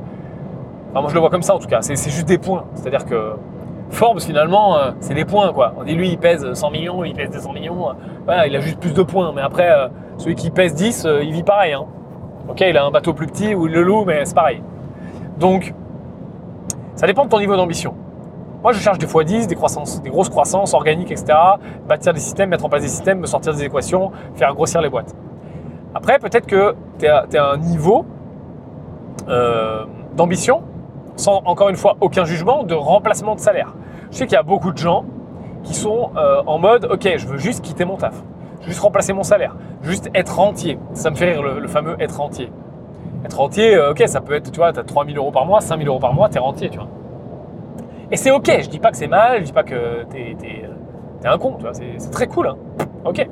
Moi je le vois comme ça en tout cas. C'est juste des points. C'est-à-dire que Forbes finalement, euh, c'est des points quoi. On dit lui il pèse 100 millions, il pèse 200 millions. voilà, il a juste plus de points. Mais après, celui qui pèse 10, il vit pareil. Hein. Il a un bateau plus petit ou il le loue, mais c'est pareil. Donc, ça dépend de ton niveau d'ambition. Moi, je cherche des x10, des croissances, des grosses croissances organiques, etc. Bâtir des systèmes, mettre en place des systèmes, me sortir des équations, faire grossir les boîtes. Après, peut-être que tu es, à un niveau euh, d'ambition, sans encore une fois aucun jugement, de remplacement de salaire. Je sais qu'il y a beaucoup de gens qui sont euh, en mode ok, je veux juste quitter mon taf, juste remplacer mon salaire, juste être rentier. Ça me fait rire le, fameux être rentier. Être rentier, euh, ok, ça peut être, tu vois, tu as 3000 euros par mois, 5000 euros par mois, tu es rentier, tu vois. Et c'est ok, je dis pas que c'est mal, je dis pas que tu es, un con, tu vois, c'est très cool, hein. ok.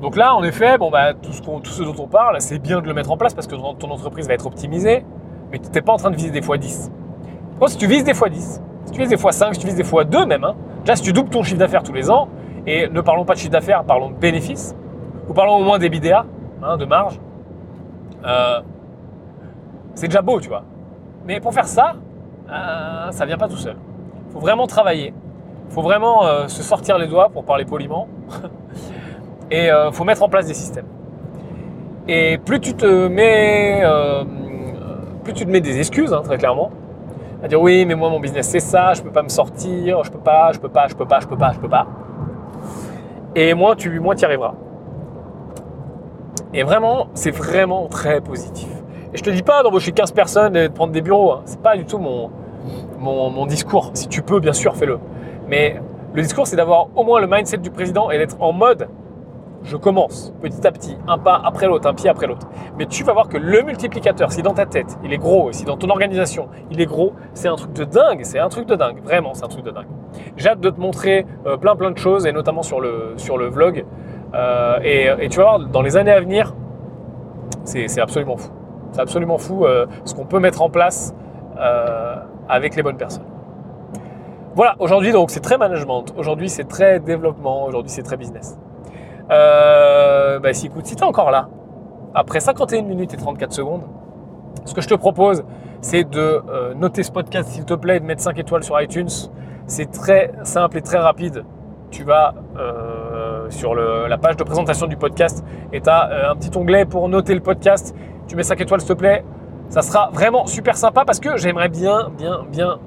Donc là, en effet, bon, bah, tout ce dont on parle, c'est bien de le mettre en place parce que ton entreprise va être optimisée, mais tu n'es pas en train de viser des fois 10. Bon, si tu vises des fois 10, si tu vises des fois 5, si tu vises des fois 2 même, hein, si tu doubles ton chiffre d'affaires tous les ans, et ne parlons pas de chiffre d'affaires, parlons de bénéfices, ou parlons au moins des BDA, hein, de marge, euh, c'est déjà beau, tu vois. Mais pour faire ça, euh, ça vient pas tout seul. Il faut vraiment travailler. Il faut vraiment euh, se sortir les doigts, pour parler poliment. Et il euh, faut mettre en place des systèmes. Et plus tu te mets, plus tu te mets des excuses, hein, très clairement, à dire oui, mais moi mon business c'est ça, je peux pas me sortir, je peux pas, je peux pas, je peux pas, je peux pas, je peux pas. Et moins tu, moins y arriveras. Et vraiment, c'est vraiment très positif. Et je te dis pas d'embaucher 15 personnes et de prendre des bureaux. Hein. C'est pas du tout mon, mon, mon, discours. Si tu peux, bien sûr, fais-le. Mais le discours, c'est d'avoir au moins le mindset du président et d'être en mode je commence petit à petit, un pas après l'autre, un pied après l'autre. Mais tu vas voir que le multiplicateur, si dans ta tête, il est gros, si dans ton organisation, il est gros, c'est un truc de dingue, c'est un truc de dingue, vraiment, c'est un truc de dingue. J'ai hâte de te montrer euh, plein plein de choses, et notamment sur le, sur le vlog. Euh, et, tu vas voir, dans les années à venir, c'est absolument fou. C'est absolument fou euh, ce qu'on peut mettre en place avec les bonnes personnes. Voilà, aujourd'hui donc c'est très management, aujourd'hui c'est très développement, aujourd'hui c'est très business. Euh, bah, si, écoute, si tu es encore là, après 51 minutes et 34 secondes, ce que je te propose, c'est de euh, noter ce podcast, s'il te plaît, et de mettre 5 étoiles sur iTunes. C'est très simple et très rapide. Tu vas euh, sur la page de présentation du podcast et tu as un petit onglet pour noter le podcast. Tu mets 5 étoiles, s'il te plaît. Ça sera vraiment super sympa parce que j'aimerais bien, bien, bien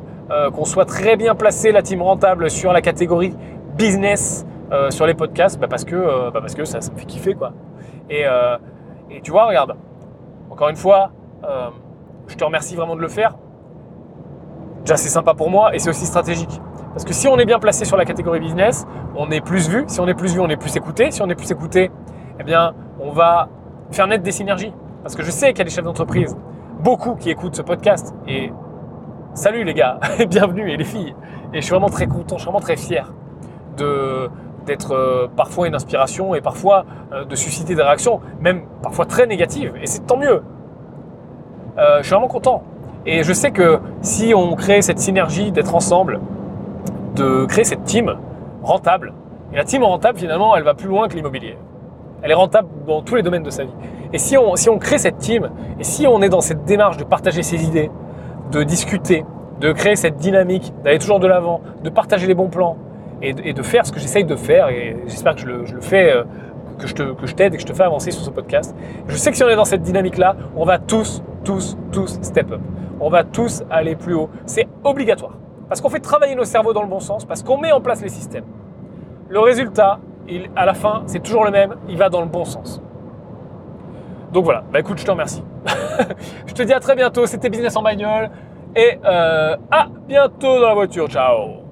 qu'on soit très bien placé, la team rentable, sur la catégorie business euh, sur les podcasts bah, parce, que, euh, bah, ça, me fait kiffer. Quoi. Et, euh, et, tu vois, regarde, encore une fois, je te remercie vraiment de le faire. Déjà, c'est sympa pour moi et c'est aussi stratégique. Parce que si on est bien placé sur la catégorie business, on est plus vu. Si on est plus vu, on est plus écouté. Si on est plus écouté, eh bien, on va faire naître des synergies. Parce que je sais qu'il y a des chefs d'entreprise, beaucoup qui écoutent ce podcast. Et salut les gars, bienvenue et les filles. Et je suis vraiment très content, je suis vraiment très fier de, d'être euh, parfois une inspiration et parfois euh, de susciter des réactions, même parfois très négatives, et c'est tant mieux. Euh, je suis vraiment content. Et je sais que si on crée cette synergie d'être ensemble, de créer cette team rentable, et la team rentable finalement, elle va plus loin que l'immobilier. Elle est rentable dans tous les domaines de sa vie. Et si on, si on crée cette team, et si on est dans cette démarche de partager ses idées, de discuter, de créer cette dynamique, d'aller toujours de l'avant, de partager les bons plans, et, de faire ce que j'essaye de faire. Et j'espère que je le, fais, euh, que je, te, que je t'aide et que je te fais avancer sur ce podcast. Je sais que si on est dans cette dynamique-là, on va tous, tous, tous step up. On va tous aller plus haut. C'est obligatoire. Parce qu'on fait travailler nos cerveaux dans le bon sens, parce qu'on met en place les systèmes. Le résultat, à la fin, c'est toujours le même, il va dans le bon sens. Donc voilà, bah écoute, je te remercie. je te dis à très bientôt, c'était Business en bagnole, et euh, à bientôt dans la voiture. Ciao